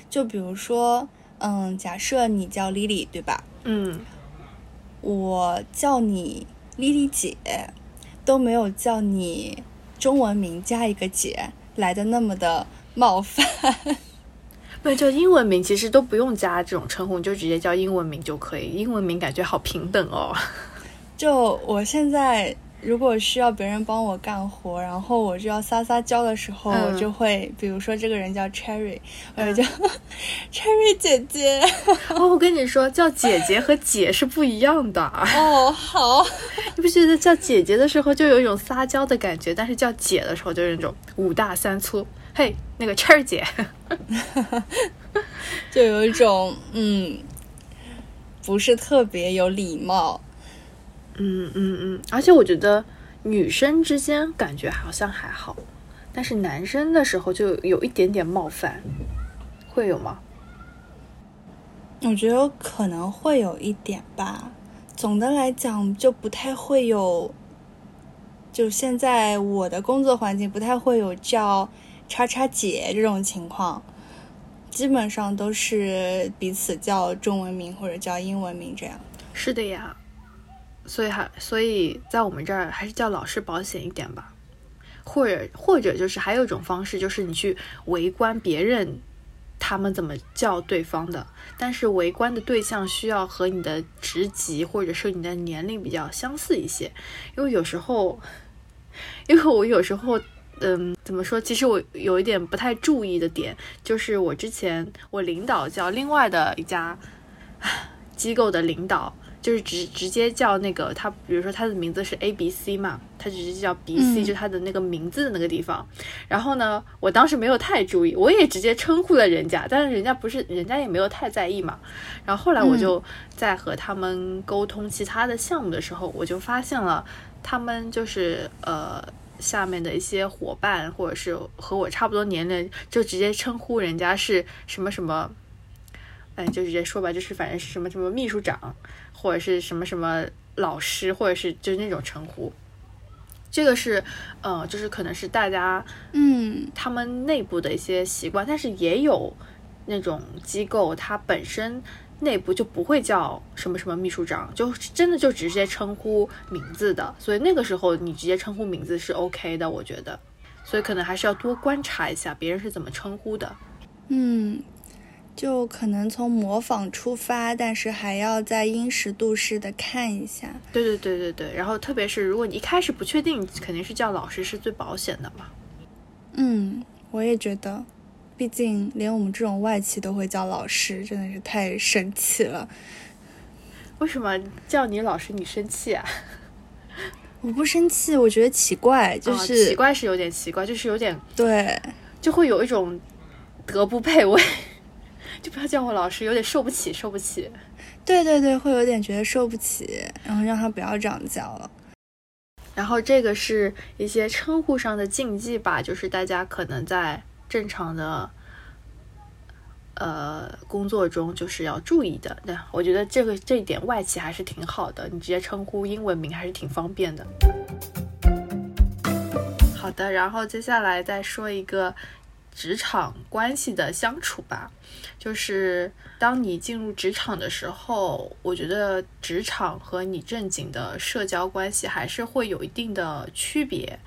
就比如说，嗯，假设你叫 Lily，对吧？嗯，我叫你 Lily 姐，都没有叫你中文名加一个姐来的那么的冒犯。对，叫英文名其实都不用加这种称呼，你就直接叫英文名就可以。英文名感觉好平等哦。就我现在如果需要别人帮我干活，然后我就要撒撒娇的时候，我就会，比如说这个人叫 Cherry，我就叫 Cherry 姐姐。哦，我跟你说，叫姐姐和姐是不一样的。哦，好。你不觉得叫姐姐的时候就有一种撒娇的感觉，但是叫姐的时候就是那种五大三粗。嘿，那个 Cherry 姐。就有一种嗯，不是特别有礼貌，嗯嗯嗯，而且我觉得女生之间感觉好像还好，但是男生的时候就有一点点冒犯，会有吗？我觉得可能会有一点吧。总的来讲，就不太会有，就现在我的工作环境不太会有叫。叉叉姐这种情况，基本上都是彼此叫中文名或者叫英文名这样。是的呀，所以还所以在我们这儿还是叫老师保险一点吧。或者或者就是还有一种方式，就是你去围观别人他们怎么叫对方的，但是围观的对象需要和你的职级或者是你的年龄比较相似一些，因为有时候，因为我有时候。嗯，怎么说？其实我有一点不太注意的点，就是我之前我领导叫另外的一家机构的领导，就是直直接叫那个他，比如说他的名字是 A B C 嘛，他直接叫 B C，就他的那个名字的那个地方。然后呢，我当时没有太注意，我也直接称呼了人家，但是人家不是，人家也没有太在意嘛。然后后来我就在和他们沟通其他的项目的时候，我就发现了他们就是呃。下面的一些伙伴，或者是和我差不多年龄，就直接称呼人家是什么什么，哎，就直接说吧，就是反正是什么什么秘书长，或者是什么什么老师，或者是就是那种称呼。这个是，呃，就是可能是大家，嗯，他们内部的一些习惯，但是也有那种机构，它本身。内部就不会叫什么什么秘书长，就真的就直接称呼名字的，所以那个时候你直接称呼名字是 OK 的，我觉得，所以可能还是要多观察一下别人是怎么称呼的。嗯，就可能从模仿出发，但是还要再因时度势的看一下。对对对对对，然后特别是如果你一开始不确定，肯定是叫老师是最保险的嘛。嗯，我也觉得。毕竟，连我们这种外企都会叫老师，真的是太神奇了。为什么叫你老师你生气啊？我不生气，我觉得奇怪，就是奇怪是有点奇怪，就是有点对，就会有一种德不配位，就不要叫我老师，有点受不起，受不起。对对对，会有点觉得受不起，然后让他不要这样叫了。然后这个是一些称呼上的禁忌吧，就是大家可能在正常的呃工作中就是要注意的。那我觉得这个这一点外企还是挺好的，你直接称呼英文名还是挺方便的。好的，然后接下来再说一个。职场关系的相处吧，就是当你进入职场的时候，我觉得职场和你正经的社交关系还是会有一定的区别。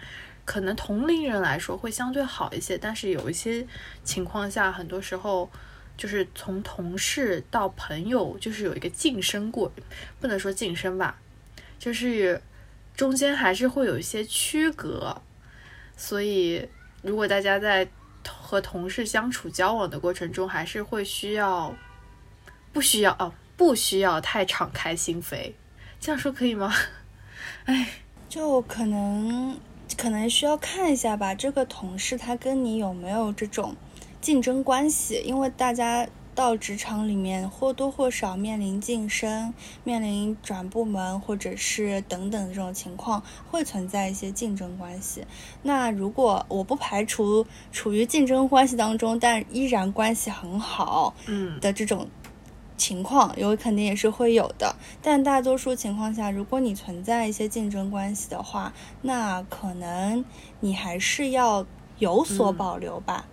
可能同龄人来说会相对好一些，但是有一些情况下，很多时候就是从同事到朋友，就是有一个晋升过，不能说晋升吧，就是中间还是会有一些区隔。所以如果大家在和同事相处交往的过程中，还是会需要，不需要哦，不需要太敞开心扉，这样说可以吗？哎，就可能可能需要看一下吧，这个同事他跟你有没有这种竞争关系，因为大家。到职场里面或多或少面临晋升、面临转部门或者是等等这种情况，会存在一些竞争关系。那如果我不排除处于竞争关系当中，但依然关系很好，嗯的这种情况，有肯定也是会有的。但大多数情况下，如果你存在一些竞争关系的话，那可能你还是要有所保留吧。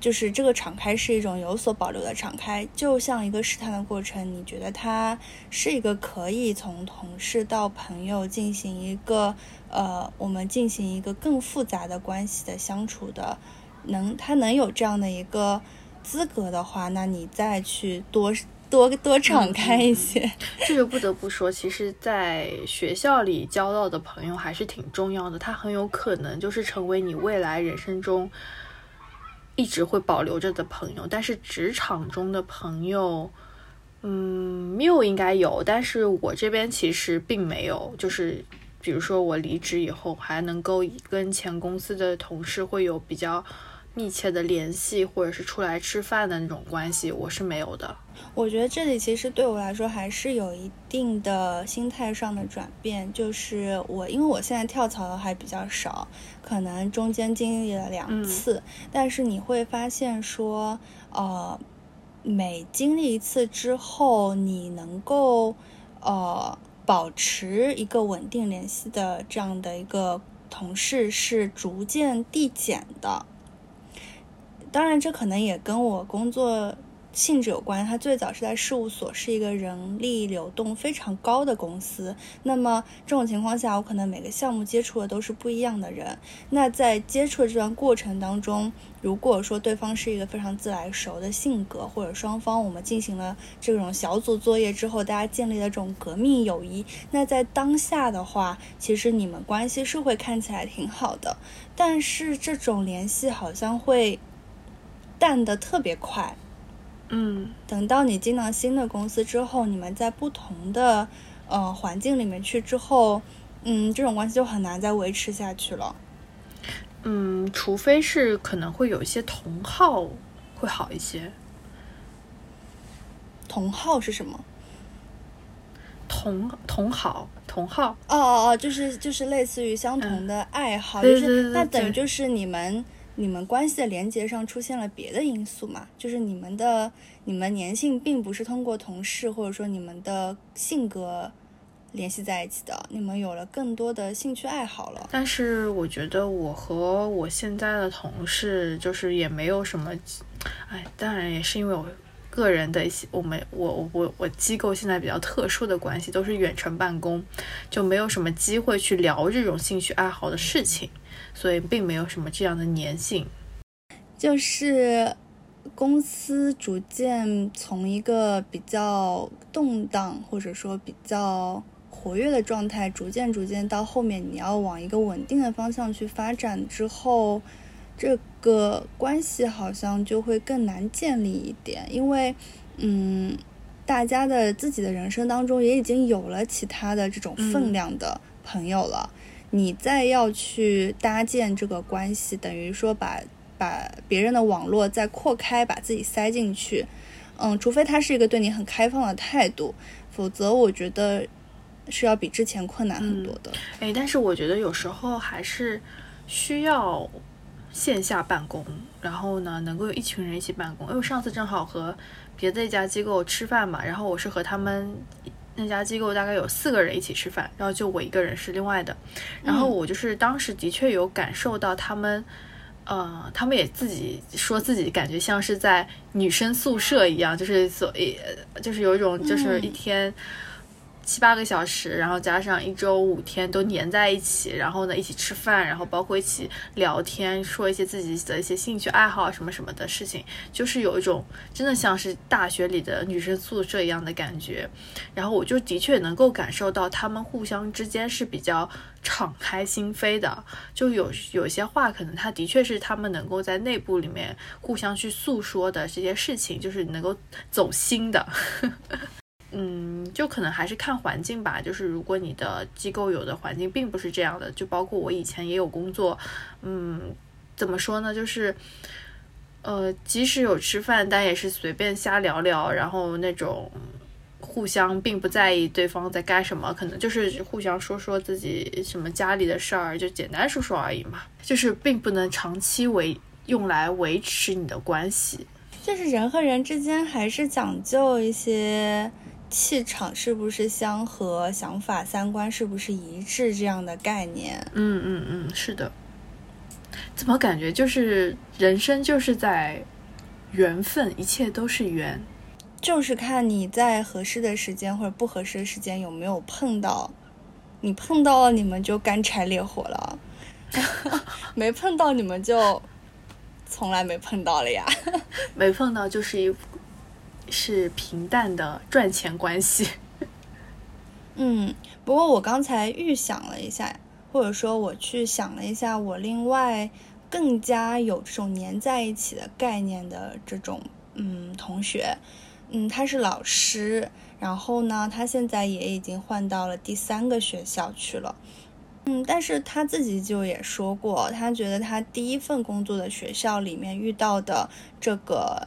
就是这个敞开是一种有所保留的敞开，就像一个试探的过程。你觉得它是一个可以从同事到朋友进行一个呃，我们进行一个更复杂的关系的相处的，能他能有这样的一个资格的话，那你再去多多多敞开一些。这个不得不说，其实，在学校里交到的朋友还是挺重要的，他很有可能就是成为你未来人生中。一直会保留着的朋友，但是职场中的朋友，嗯，Miu 应该有，但是我这边其实并没有。就是比如说我离职以后，还能够跟前公司的同事会有比较密切的联系，或者是出来吃饭的那种关系，我是没有的。我觉得这里其实对我来说还是有一定的心态上的转变，就是我因为我现在跳槽的还比较少，可能中间经历了两次，但是你会发现说，呃，每经历一次之后，你能够呃保持一个稳定联系的这样的一个同事是逐渐递减的。当然，这可能也跟我工作。性质有关，他最早是在事务所，是一个人力流动非常高的公司。那么这种情况下，我可能每个项目接触的都是不一样的人。那在接触的这段过程当中，如果说对方是一个非常自来熟的性格，或者双方我们进行了这种小组作业之后，大家建立了这种革命友谊，那在当下的话，其实你们关系是会看起来挺好的。但是这种联系好像会淡的特别快。嗯，等到你进到新的公司之后，你们在不同的呃环境里面去之后，嗯，这种关系就很难再维持下去了。嗯，除非是可能会有一些同号会好一些。同号是什么？同同好同好？哦哦哦，就是就是类似于相同的爱好，就是那等于就是你们。你们关系的连接上出现了别的因素嘛？就是你们的你们粘性并不是通过同事或者说你们的性格联系在一起的，你们有了更多的兴趣爱好了。但是我觉得我和我现在的同事就是也没有什么，哎，当然也是因为我个人的一些，我们我我我机构现在比较特殊的关系，都是远程办公，就没有什么机会去聊这种兴趣爱好的事情。所以并没有什么这样的粘性，就是公司逐渐从一个比较动荡或者说比较活跃的状态，逐渐逐渐到后面你要往一个稳定的方向去发展之后，这个关系好像就会更难建立一点，因为嗯，大家的自己的人生当中也已经有了其他的这种分量的朋友了。你再要去搭建这个关系，等于说把把别人的网络再扩开，把自己塞进去。嗯，除非他是一个对你很开放的态度，否则我觉得是要比之前困难很多的。哎，但是我觉得有时候还是需要线下办公，然后呢，能够有一群人一起办公。因为上次正好和别的一家机构吃饭嘛，然后我是和他们那家机构大概有四个人一起吃饭，然后就我一个人是另外的。然后我就是当时的确有感受到他们。呃，他们也自己说自己感觉像是在女生宿舍一样，就是所以就是有一种就是一天。七八个小时，然后加上一周五天都黏在一起，然后呢一起吃饭，然后包括一起聊天，说一些自己的一些兴趣爱好什么什么的事情，就是有一种真的像是大学里的女生宿舍一样的感觉。然后我就的确能够感受到他们互相之间是比较敞开心扉的，就有有些话可能他的确是他们能够在内部里面互相去诉说的这些事情，就是能够走心的。嗯，就可能还是看环境吧。就是如果你的机构有的环境并不是这样的，就包括我以前也有工作，嗯，怎么说呢？就是，呃，即使有吃饭，但也是随便瞎聊聊，然后那种互相并不在意对方在干什么，可能就是互相说说自己什么家里的事儿，就简单说说而已嘛。就是并不能长期维用来维持你的关系。就是人和人之间还是讲究一些。气场是不是相合，想法三观是不是一致这样的概念？嗯嗯嗯，是的。怎么感觉就是人生就是在缘分，一切都是缘，就是看你在合适的时间或者不合适的时间有没有碰到。你碰到了，你们就干柴烈火了；没碰到，你们就从来没碰到了呀。没碰到就是一。是平淡的赚钱关系。嗯，不过我刚才预想了一下，或者说我去想了一下，我另外更加有这种粘在一起的概念的这种嗯同学，嗯，他是老师，然后呢，他现在也已经换到了第三个学校去了。嗯，但是他自己就也说过，他觉得他第一份工作的学校里面遇到的这个。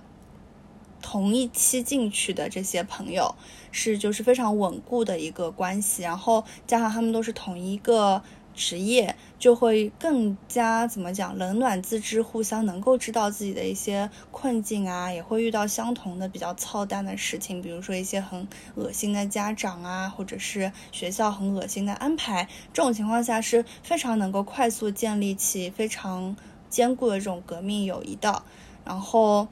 同一期进去的这些朋友是就是非常稳固的一个关系，然后加上他们都是同一个职业，就会更加怎么讲冷暖自知，互相能够知道自己的一些困境啊，也会遇到相同的比较操蛋的事情，比如说一些很恶心的家长啊，或者是学校很恶心的安排，这种情况下是非常能够快速建立起非常坚固的这种革命友谊的，然后。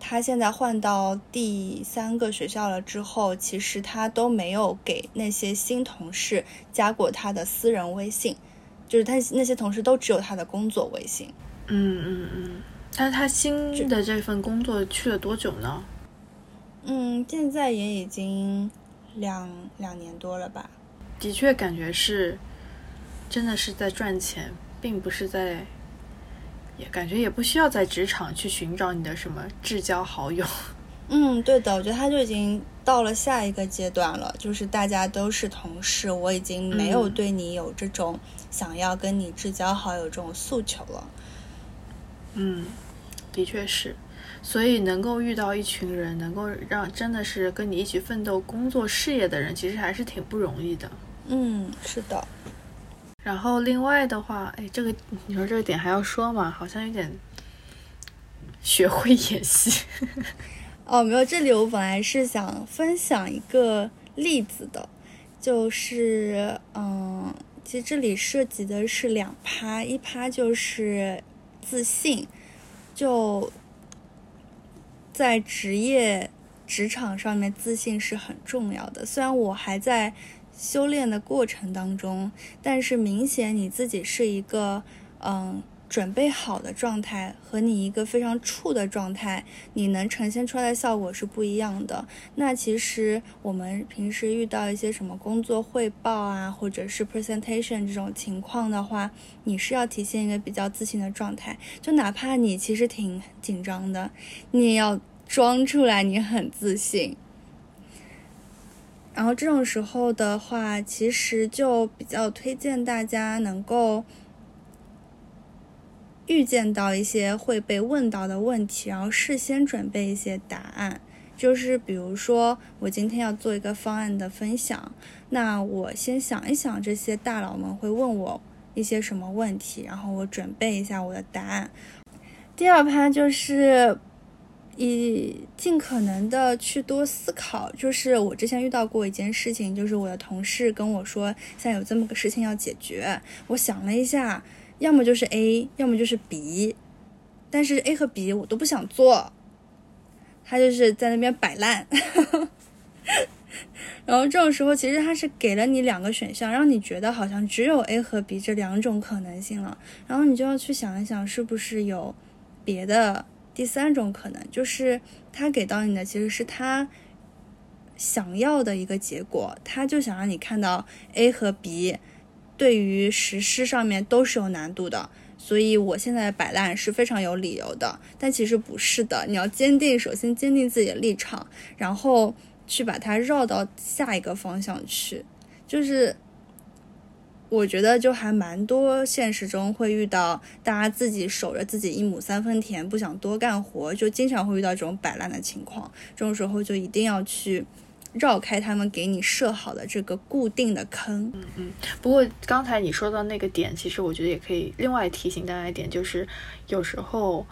他现在换到第三个学校了之后，其实他都没有给那些新同事加过他的私人微信，就是他那些同事都只有他的工作微信。嗯嗯嗯。但是他新的这份工作去了多久呢？嗯，现在也已经两两年多了吧。的确，感觉是真的是在赚钱，并不是在。也感觉也不需要在职场去寻找你的什么至交好友。嗯，对的，我觉得他就已经到了下一个阶段了，就是大家都是同事，我已经没有对你有这种想要跟你至交好友这种诉求了。嗯，的确是，所以能够遇到一群人，能够让真的是跟你一起奋斗、工作、事业的人，其实还是挺不容易的。嗯，是的。然后另外的话，哎，这个你说这个点还要说吗？好像有点学会演戏。哦，没有，这里我本来是想分享一个例子的，就是嗯，其实这里涉及的是两趴，一趴就是自信，就在职业职场上面，自信是很重要的。虽然我还在。修炼的过程当中，但是明显你自己是一个嗯准备好的状态，和你一个非常处的状态，你能呈现出来的效果是不一样的。那其实我们平时遇到一些什么工作汇报啊，或者是 presentation 这种情况的话，你是要体现一个比较自信的状态，就哪怕你其实挺紧张的，你也要装出来你很自信。然后这种时候的话，其实就比较推荐大家能够预见到一些会被问到的问题，然后事先准备一些答案。就是比如说，我今天要做一个方案的分享，那我先想一想这些大佬们会问我一些什么问题，然后我准备一下我的答案。第二趴就是以尽可能的去多思考。就是我之前遇到过一件事情，就是我的同事跟我说，现在有这么个事情要解决。我想了一下，要么就是 A，要么就是 B，但是 A 和 B 我都不想做。他就是在那边摆烂，然后这种时候其实他是给了你两个选项，让你觉得好像只有 A 和 B 这两种可能性了，然后你就要去想一想是不是有别的第三种可能，就是他给到你的其实是他想要的一个结果，他就想让你看到 A 和 B 对于实施上面都是有难度的。所以，我现在摆烂是非常有理由的，但其实不是的。你要坚定，首先坚定自己的立场，然后去把它绕到下一个方向去。就是，我觉得就还蛮多现实中会遇到，大家自己守着自己一亩三分田，不想多干活，就经常会遇到这种摆烂的情况。这种时候就一定要去。绕开他们给你设好的这个固定的坑。嗯嗯。不过刚才你说到那个点，其实我觉得也可以另外提醒大家一点，就是有时候，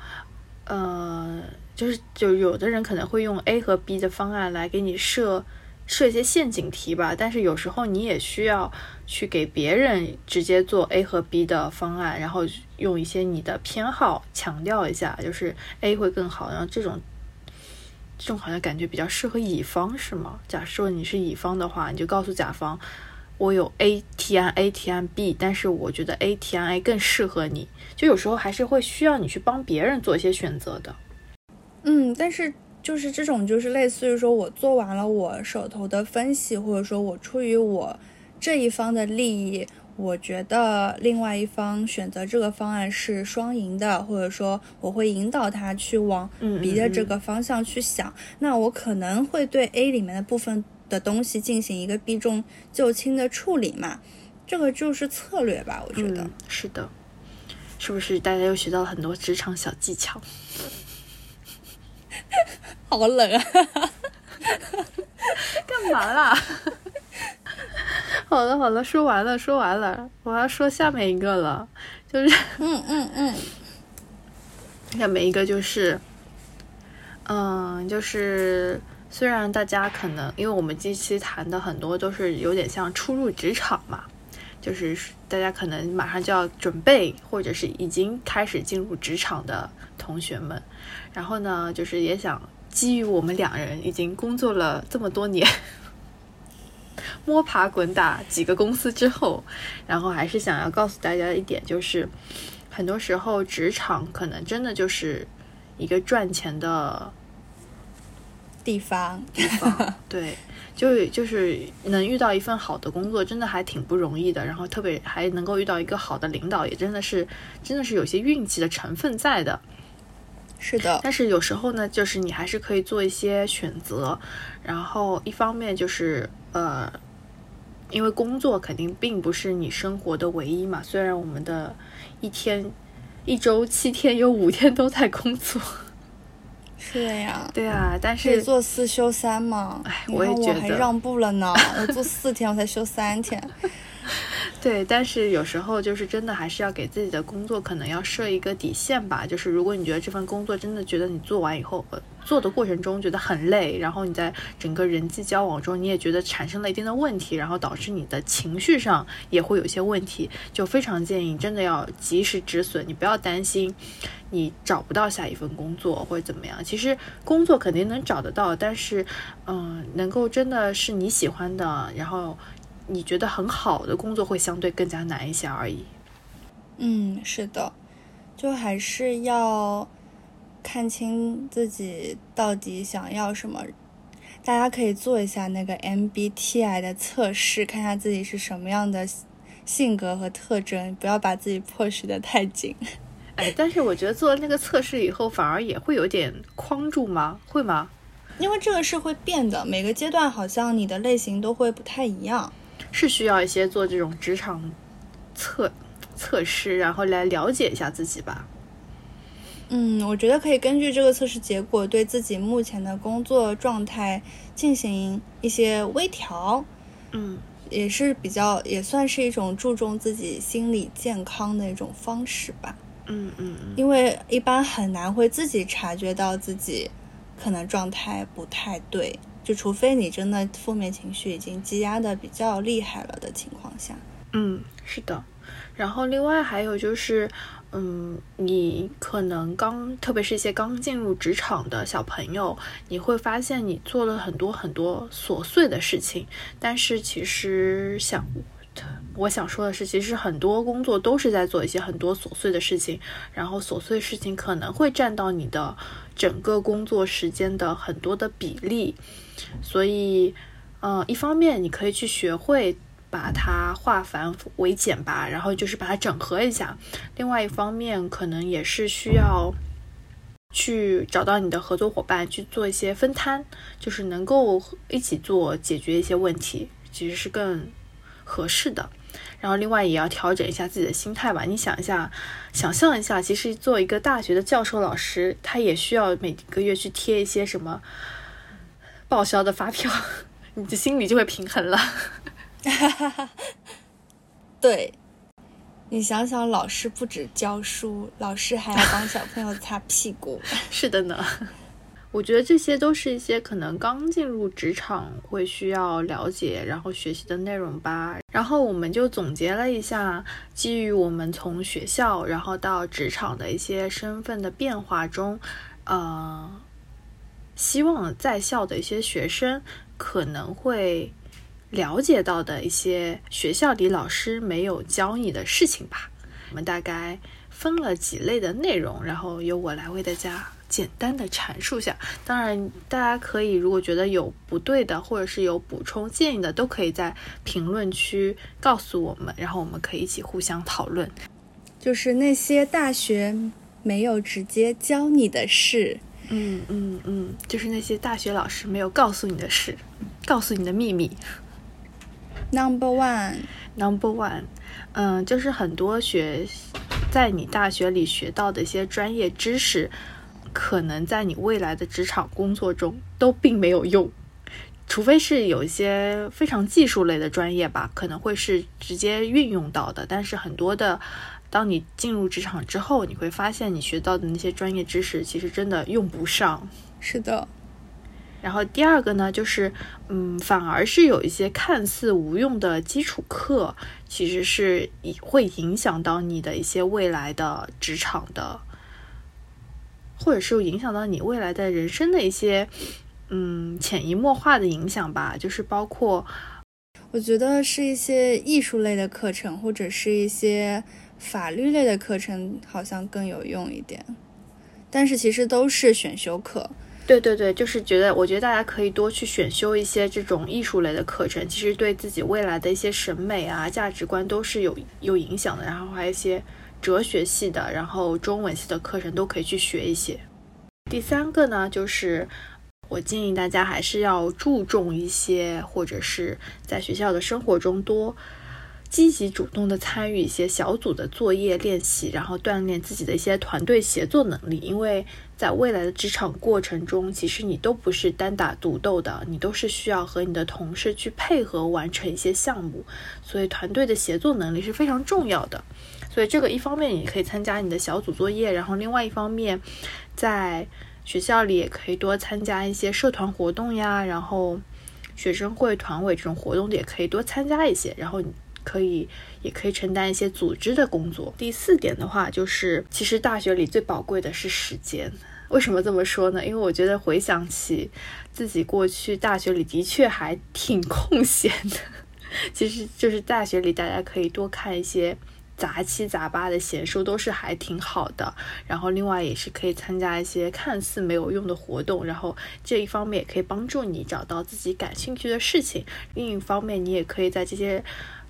呃，就是就有的人可能会用 A 和 B 的方案来给你设设一些陷阱题吧。但是有时候你也需要去给别人直接做 A 和 B 的方案，然后用一些你的偏好强调一下，就是 A 会更好。然后这种。这种好像感觉比较适合乙方是吗？假设你是乙方的话，你就告诉甲方，我有 A 提案 A 提案 B，但是我觉得 A 提案 A 更适合你。就有时候还是会需要你去帮别人做一些选择的。嗯，但是就是这种就是类似于说我做完了我手头的分析，或者说我出于我这一方的利益。我觉得另外一方选择这个方案是双赢的，或者说我会引导他去往 B 的这个方向去想。那我可能会对 A 里面的部分的东西进行一个避重就轻的处理嘛？这个就是策略吧？我觉得是的，是不是大家又学到了很多职场小技巧？好冷啊！干嘛啦？好了好了，说完了说完了，我要说下面一个了，就是嗯嗯嗯，下面一个就是，嗯，就是虽然大家可能因为我们近期谈的很多都是有点像初入职场嘛，就是大家可能马上就要准备或者是已经开始进入职场的同学们，然后呢，就是也想基于我们两人已经工作了这么多年。摸爬滚打几个公司之后，然后还是想要告诉大家一点，就是很多时候职场可能真的就是一个赚钱的地方。地方对，就就是能遇到一份好的工作，真的还挺不容易的。然后特别还能够遇到一个好的领导，也真的是真的是有些运气的成分在的。是的，但是有时候呢，就是你还是可以做一些选择。然后一方面就是呃。因为工作肯定并不是你生活的唯一嘛，虽然我们的一天、一周七天有五天都在工作，是的呀，对啊，但是做四休三嘛，哎，我也觉得还让步了呢，我做 四天我才休三天。对，但是有时候就是真的还是要给自己的工作可能要设一个底线吧。就是如果你觉得这份工作真的觉得你做完以后，呃，做的过程中觉得很累，然后你在整个人际交往中你也觉得产生了一定的问题，然后导致你的情绪上也会有些问题，就非常建议真的要及时止损。你不要担心你找不到下一份工作或者怎么样，其实工作肯定能找得到，但是，嗯，能够真的是你喜欢的，然后。你觉得很好的工作会相对更加难一些而已。嗯，是的，就还是要看清自己到底想要什么。大家可以做一下那个 MBTI 的测试，看下自己是什么样的性格和特征，不要把自己迫使的太紧。哎，但是我觉得做了那个测试以后，反而也会有点框住吗？会吗？因为这个是会变的，每个阶段好像你的类型都会不太一样，是需要一些做这种职场测测试，然后来了解一下自己吧。嗯，我觉得可以根据这个测试结果，对自己目前的工作状态进行一些微调。嗯，也是比较，也算是一种注重自己心理健康的一种方式吧。嗯嗯嗯，因为一般很难会自己察觉到自己可能状态不太对，就除非你真的负面情绪已经积压的比较厉害了的情况下。嗯，是的。然后另外还有就是。嗯，你可能刚，特别是一些刚进入职场的小朋友，你会发现你做了很多很多琐碎的事情，但是其实想，我想说的是，其实很多工作都是在做一些很多琐碎的事情，然后琐碎事情可能会占到你的整个工作时间的很多的比例，所以，嗯，一方面你可以去学会。把它化繁为简吧，然后就是把它整合一下。另外一方面，可能也是需要去找到你的合作伙伴去做一些分摊，就是能够一起做解决一些问题，其实是更合适的。然后另外也要调整一下自己的心态吧。你想一下，想象一下，其实做一个大学的教授老师，他也需要每个月去贴一些什么报销的发票，你的心里就会平衡了。对，你想想，老师不止教书，老师还要帮小朋友擦屁股。是的呢，我觉得这些都是一些可能刚进入职场会需要了解，然后学习的内容吧。然后我们就总结了一下，基于我们从学校然后到职场的一些身份的变化中，呃，希望在校的一些学生可能会。了解到的一些学校里老师没有教你的事情吧。我们大概分了几类的内容，然后由我来为大家简单的阐述下。当然，大家可以如果觉得有不对的，或者是有补充建议的，都可以在评论区告诉我们，然后我们可以一起互相讨论。就是那些大学没有直接教你的事，嗯嗯嗯，就是那些大学老师没有告诉你的事，告诉你的秘密。Number one，Number one，嗯，就是很多学在你大学里学到的一些专业知识，可能在你未来的职场工作中都并没有用，除非是有一些非常技术类的专业吧，可能会是直接运用到的。但是很多的，当你进入职场之后，你会发现你学到的那些专业知识其实真的用不上。是的。然后第二个呢，就是，嗯，反而是有一些看似无用的基础课，其实是会影响到你的一些未来的职场的，或者是影响到你未来的人生的一些，嗯，潜移默化的影响吧。就是包括，我觉得是一些艺术类的课程，或者是一些法律类的课程，好像更有用一点。但是其实都是选修课。对对对，就是觉得，我觉得大家可以多去选修一些这种艺术类的课程，其实对自己未来的一些审美啊、价值观都是有有影响的。然后还有一些哲学系的，然后中文系的课程都可以去学一些。第三个呢，就是我建议大家还是要注重一些，或者是在学校的生活中多。积极主动的参与一些小组的作业练习，然后锻炼自己的一些团队协作能力。因为在未来的职场过程中，其实你都不是单打独斗的，你都是需要和你的同事去配合完成一些项目，所以团队的协作能力是非常重要的。所以这个一方面你可以参加你的小组作业，然后另外一方面，在学校里也可以多参加一些社团活动呀，然后学生会、团委这种活动的也可以多参加一些，然后。可以，也可以承担一些组织的工作。第四点的话，就是其实大学里最宝贵的是时间。为什么这么说呢？因为我觉得回想起自己过去大学里的确还挺空闲的。其实就是大学里大家可以多看一些杂七杂八的闲书，都是还挺好的。然后另外也是可以参加一些看似没有用的活动，然后这一方面也可以帮助你找到自己感兴趣的事情。另一方面，你也可以在这些。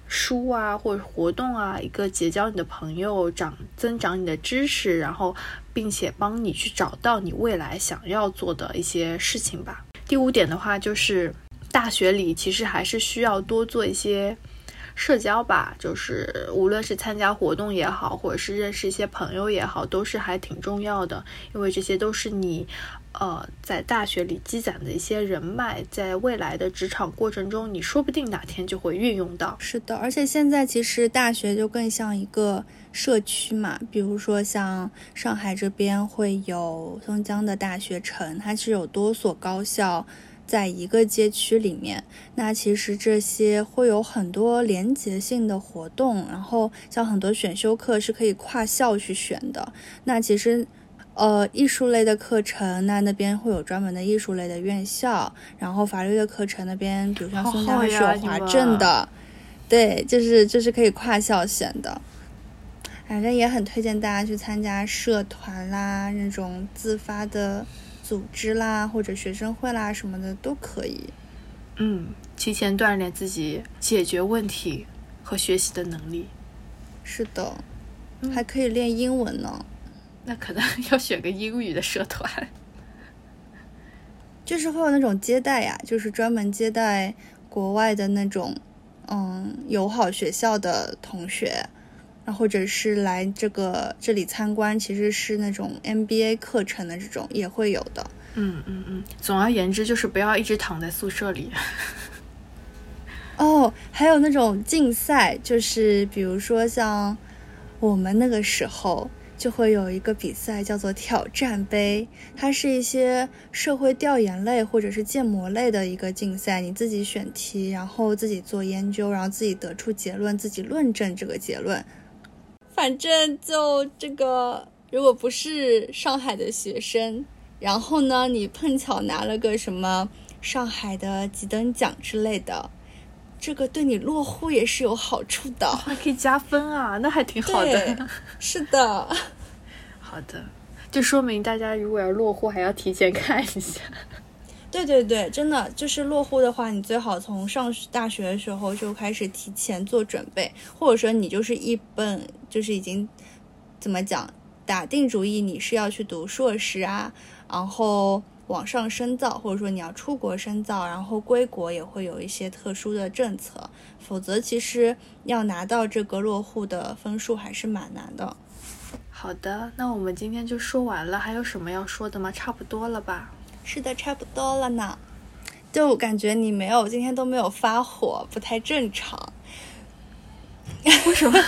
书啊，或者活动啊，一个结交你的朋友，长增长你的知识，然后并且帮你去找到你未来想要做的一些事情吧。第五点的话就是大学里其实还是需要多做一些。社交吧，就是无论是参加活动也好，或者是认识一些朋友也好，都是还挺重要的，因为这些都是你，呃，在大学里积攒的一些人脉，在未来的职场过程中，你说不定哪天就会运用到。是的，而且现在其实大学就更像一个社区嘛，比如说像上海这边会有松江的大学城，它是有多所高校。在一个街区里面，那其实这些会有很多连结性的活动，然后像很多选修课是可以跨校去选的。那其实，呃，艺术类的课程，那那边会有专门的艺术类的院校，然后法律的课程那边，比如像松江是有华政的，对，就是就是可以跨校选的。反正也很推荐大家去参加社团啦，那种自发的。组织啦，或者学生会啦什么的都可以。嗯，提前锻炼自己解决问题和学习的能力。是的，还可以练英文呢。那可能 要选个英语的社团。就是会有那种接待呀，就是专门接待国外的那种，嗯，友好学校的同学。或者是来这个这里参观，其实是那种 MBA 课程的这种也会有的。嗯嗯嗯，总而言之就是不要一直躺在宿舍里。哦，还有那种竞赛，就是比如说像我们那个时候就会有一个比赛叫做挑战杯，它是一些社会调研类或者是建模类的一个竞赛，你自己选题，然后自己做研究，然后自己得出结论，自己论证这个结论。反正就这个，如果不是上海的学生，然后呢，你碰巧拿了个什么上海的几等奖之类的，这个对你落户也是有好处的，还可以加分啊，那还挺好的。是的，好的，就说明大家如果要落户，还要提前看一下。对对对，真的就是落户的话，你最好从上大学的时候就开始提前做准备，或者说你就是一本就是已经怎么讲打定主意你是要去读硕士啊，然后往上深造，或者说你要出国深造，然后归国也会有一些特殊的政策，否则其实要拿到这个落户的分数还是蛮难的。好的，那我们今天就说完了，还有什么要说的吗？差不多了吧。是的，差不多了呢。就感觉你没有今天都没有发火，不太正常。为什么？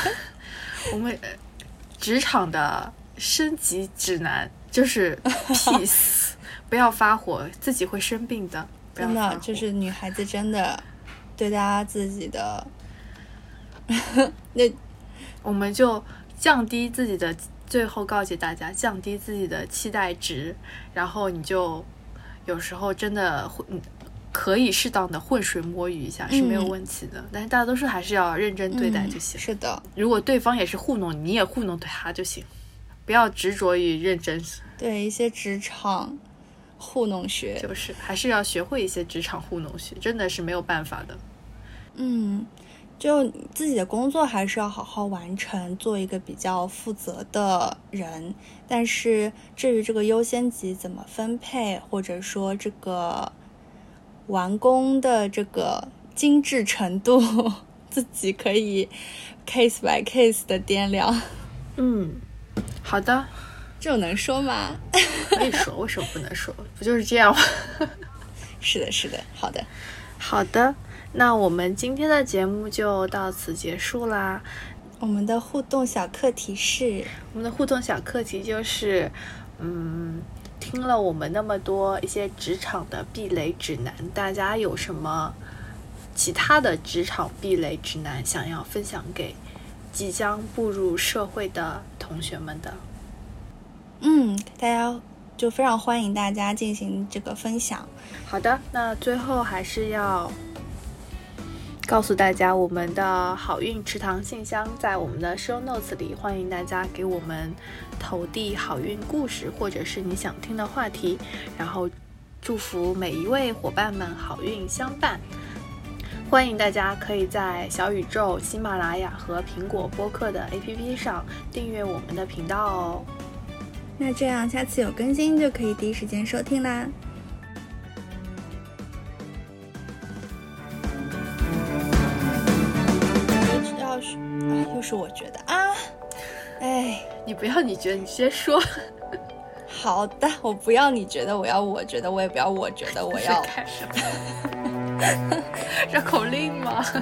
我们职场的升级指南就是 peace，不要发火，自己会生病的。真的，就是女孩子真的对大家自己的，那我们就降低自己的，最后告诫大家降低自己的期待值，然后你就。有时候真的会，可以适当的浑水摸鱼一下是没有问题的，但是大多数还是要认真对待就行。是的，如果对方也是糊弄，你也糊弄对他就行，不要执着于认真。对一些职场糊弄学，就是还是要学会一些职场糊弄学，真的是没有办法的。嗯。就自己的工作还是要好好完成，做一个比较负责的人。但是至于这个优先级怎么分配，或者说这个完工的这个精致程度，自己可以 case by case 的掂量。嗯，好的，这种能说吗？可以说，为什么不能说？不就是这样吗？是的，是的，好的，好的。那我们今天的节目就到此结束啦。我们的互动小课题是，我们的互动小课题就是，嗯，听了我们那么多一些职场的避雷指南，大家有什么其他的职场避雷指南想要分享给即将步入社会的同学们的？嗯，大家就非常欢迎大家进行这个分享。好的，那最后还是要。告诉大家，我们的好运池塘信箱在我们的 show notes 里，欢迎大家给我们投递好运故事，或者是你想听的话题。然后祝福每一位伙伴们好运相伴。欢迎大家可以在小宇宙、喜马拉雅和苹果播客的 APP 上订阅我们的频道哦。那这样下次有更新就可以第一时间收听啦。要是、哎、又是我觉得啊，哎，你不要你觉得，你先说。好的，我不要你觉得，我要我觉得，我也不要我觉得，我要。开始？绕口令吗？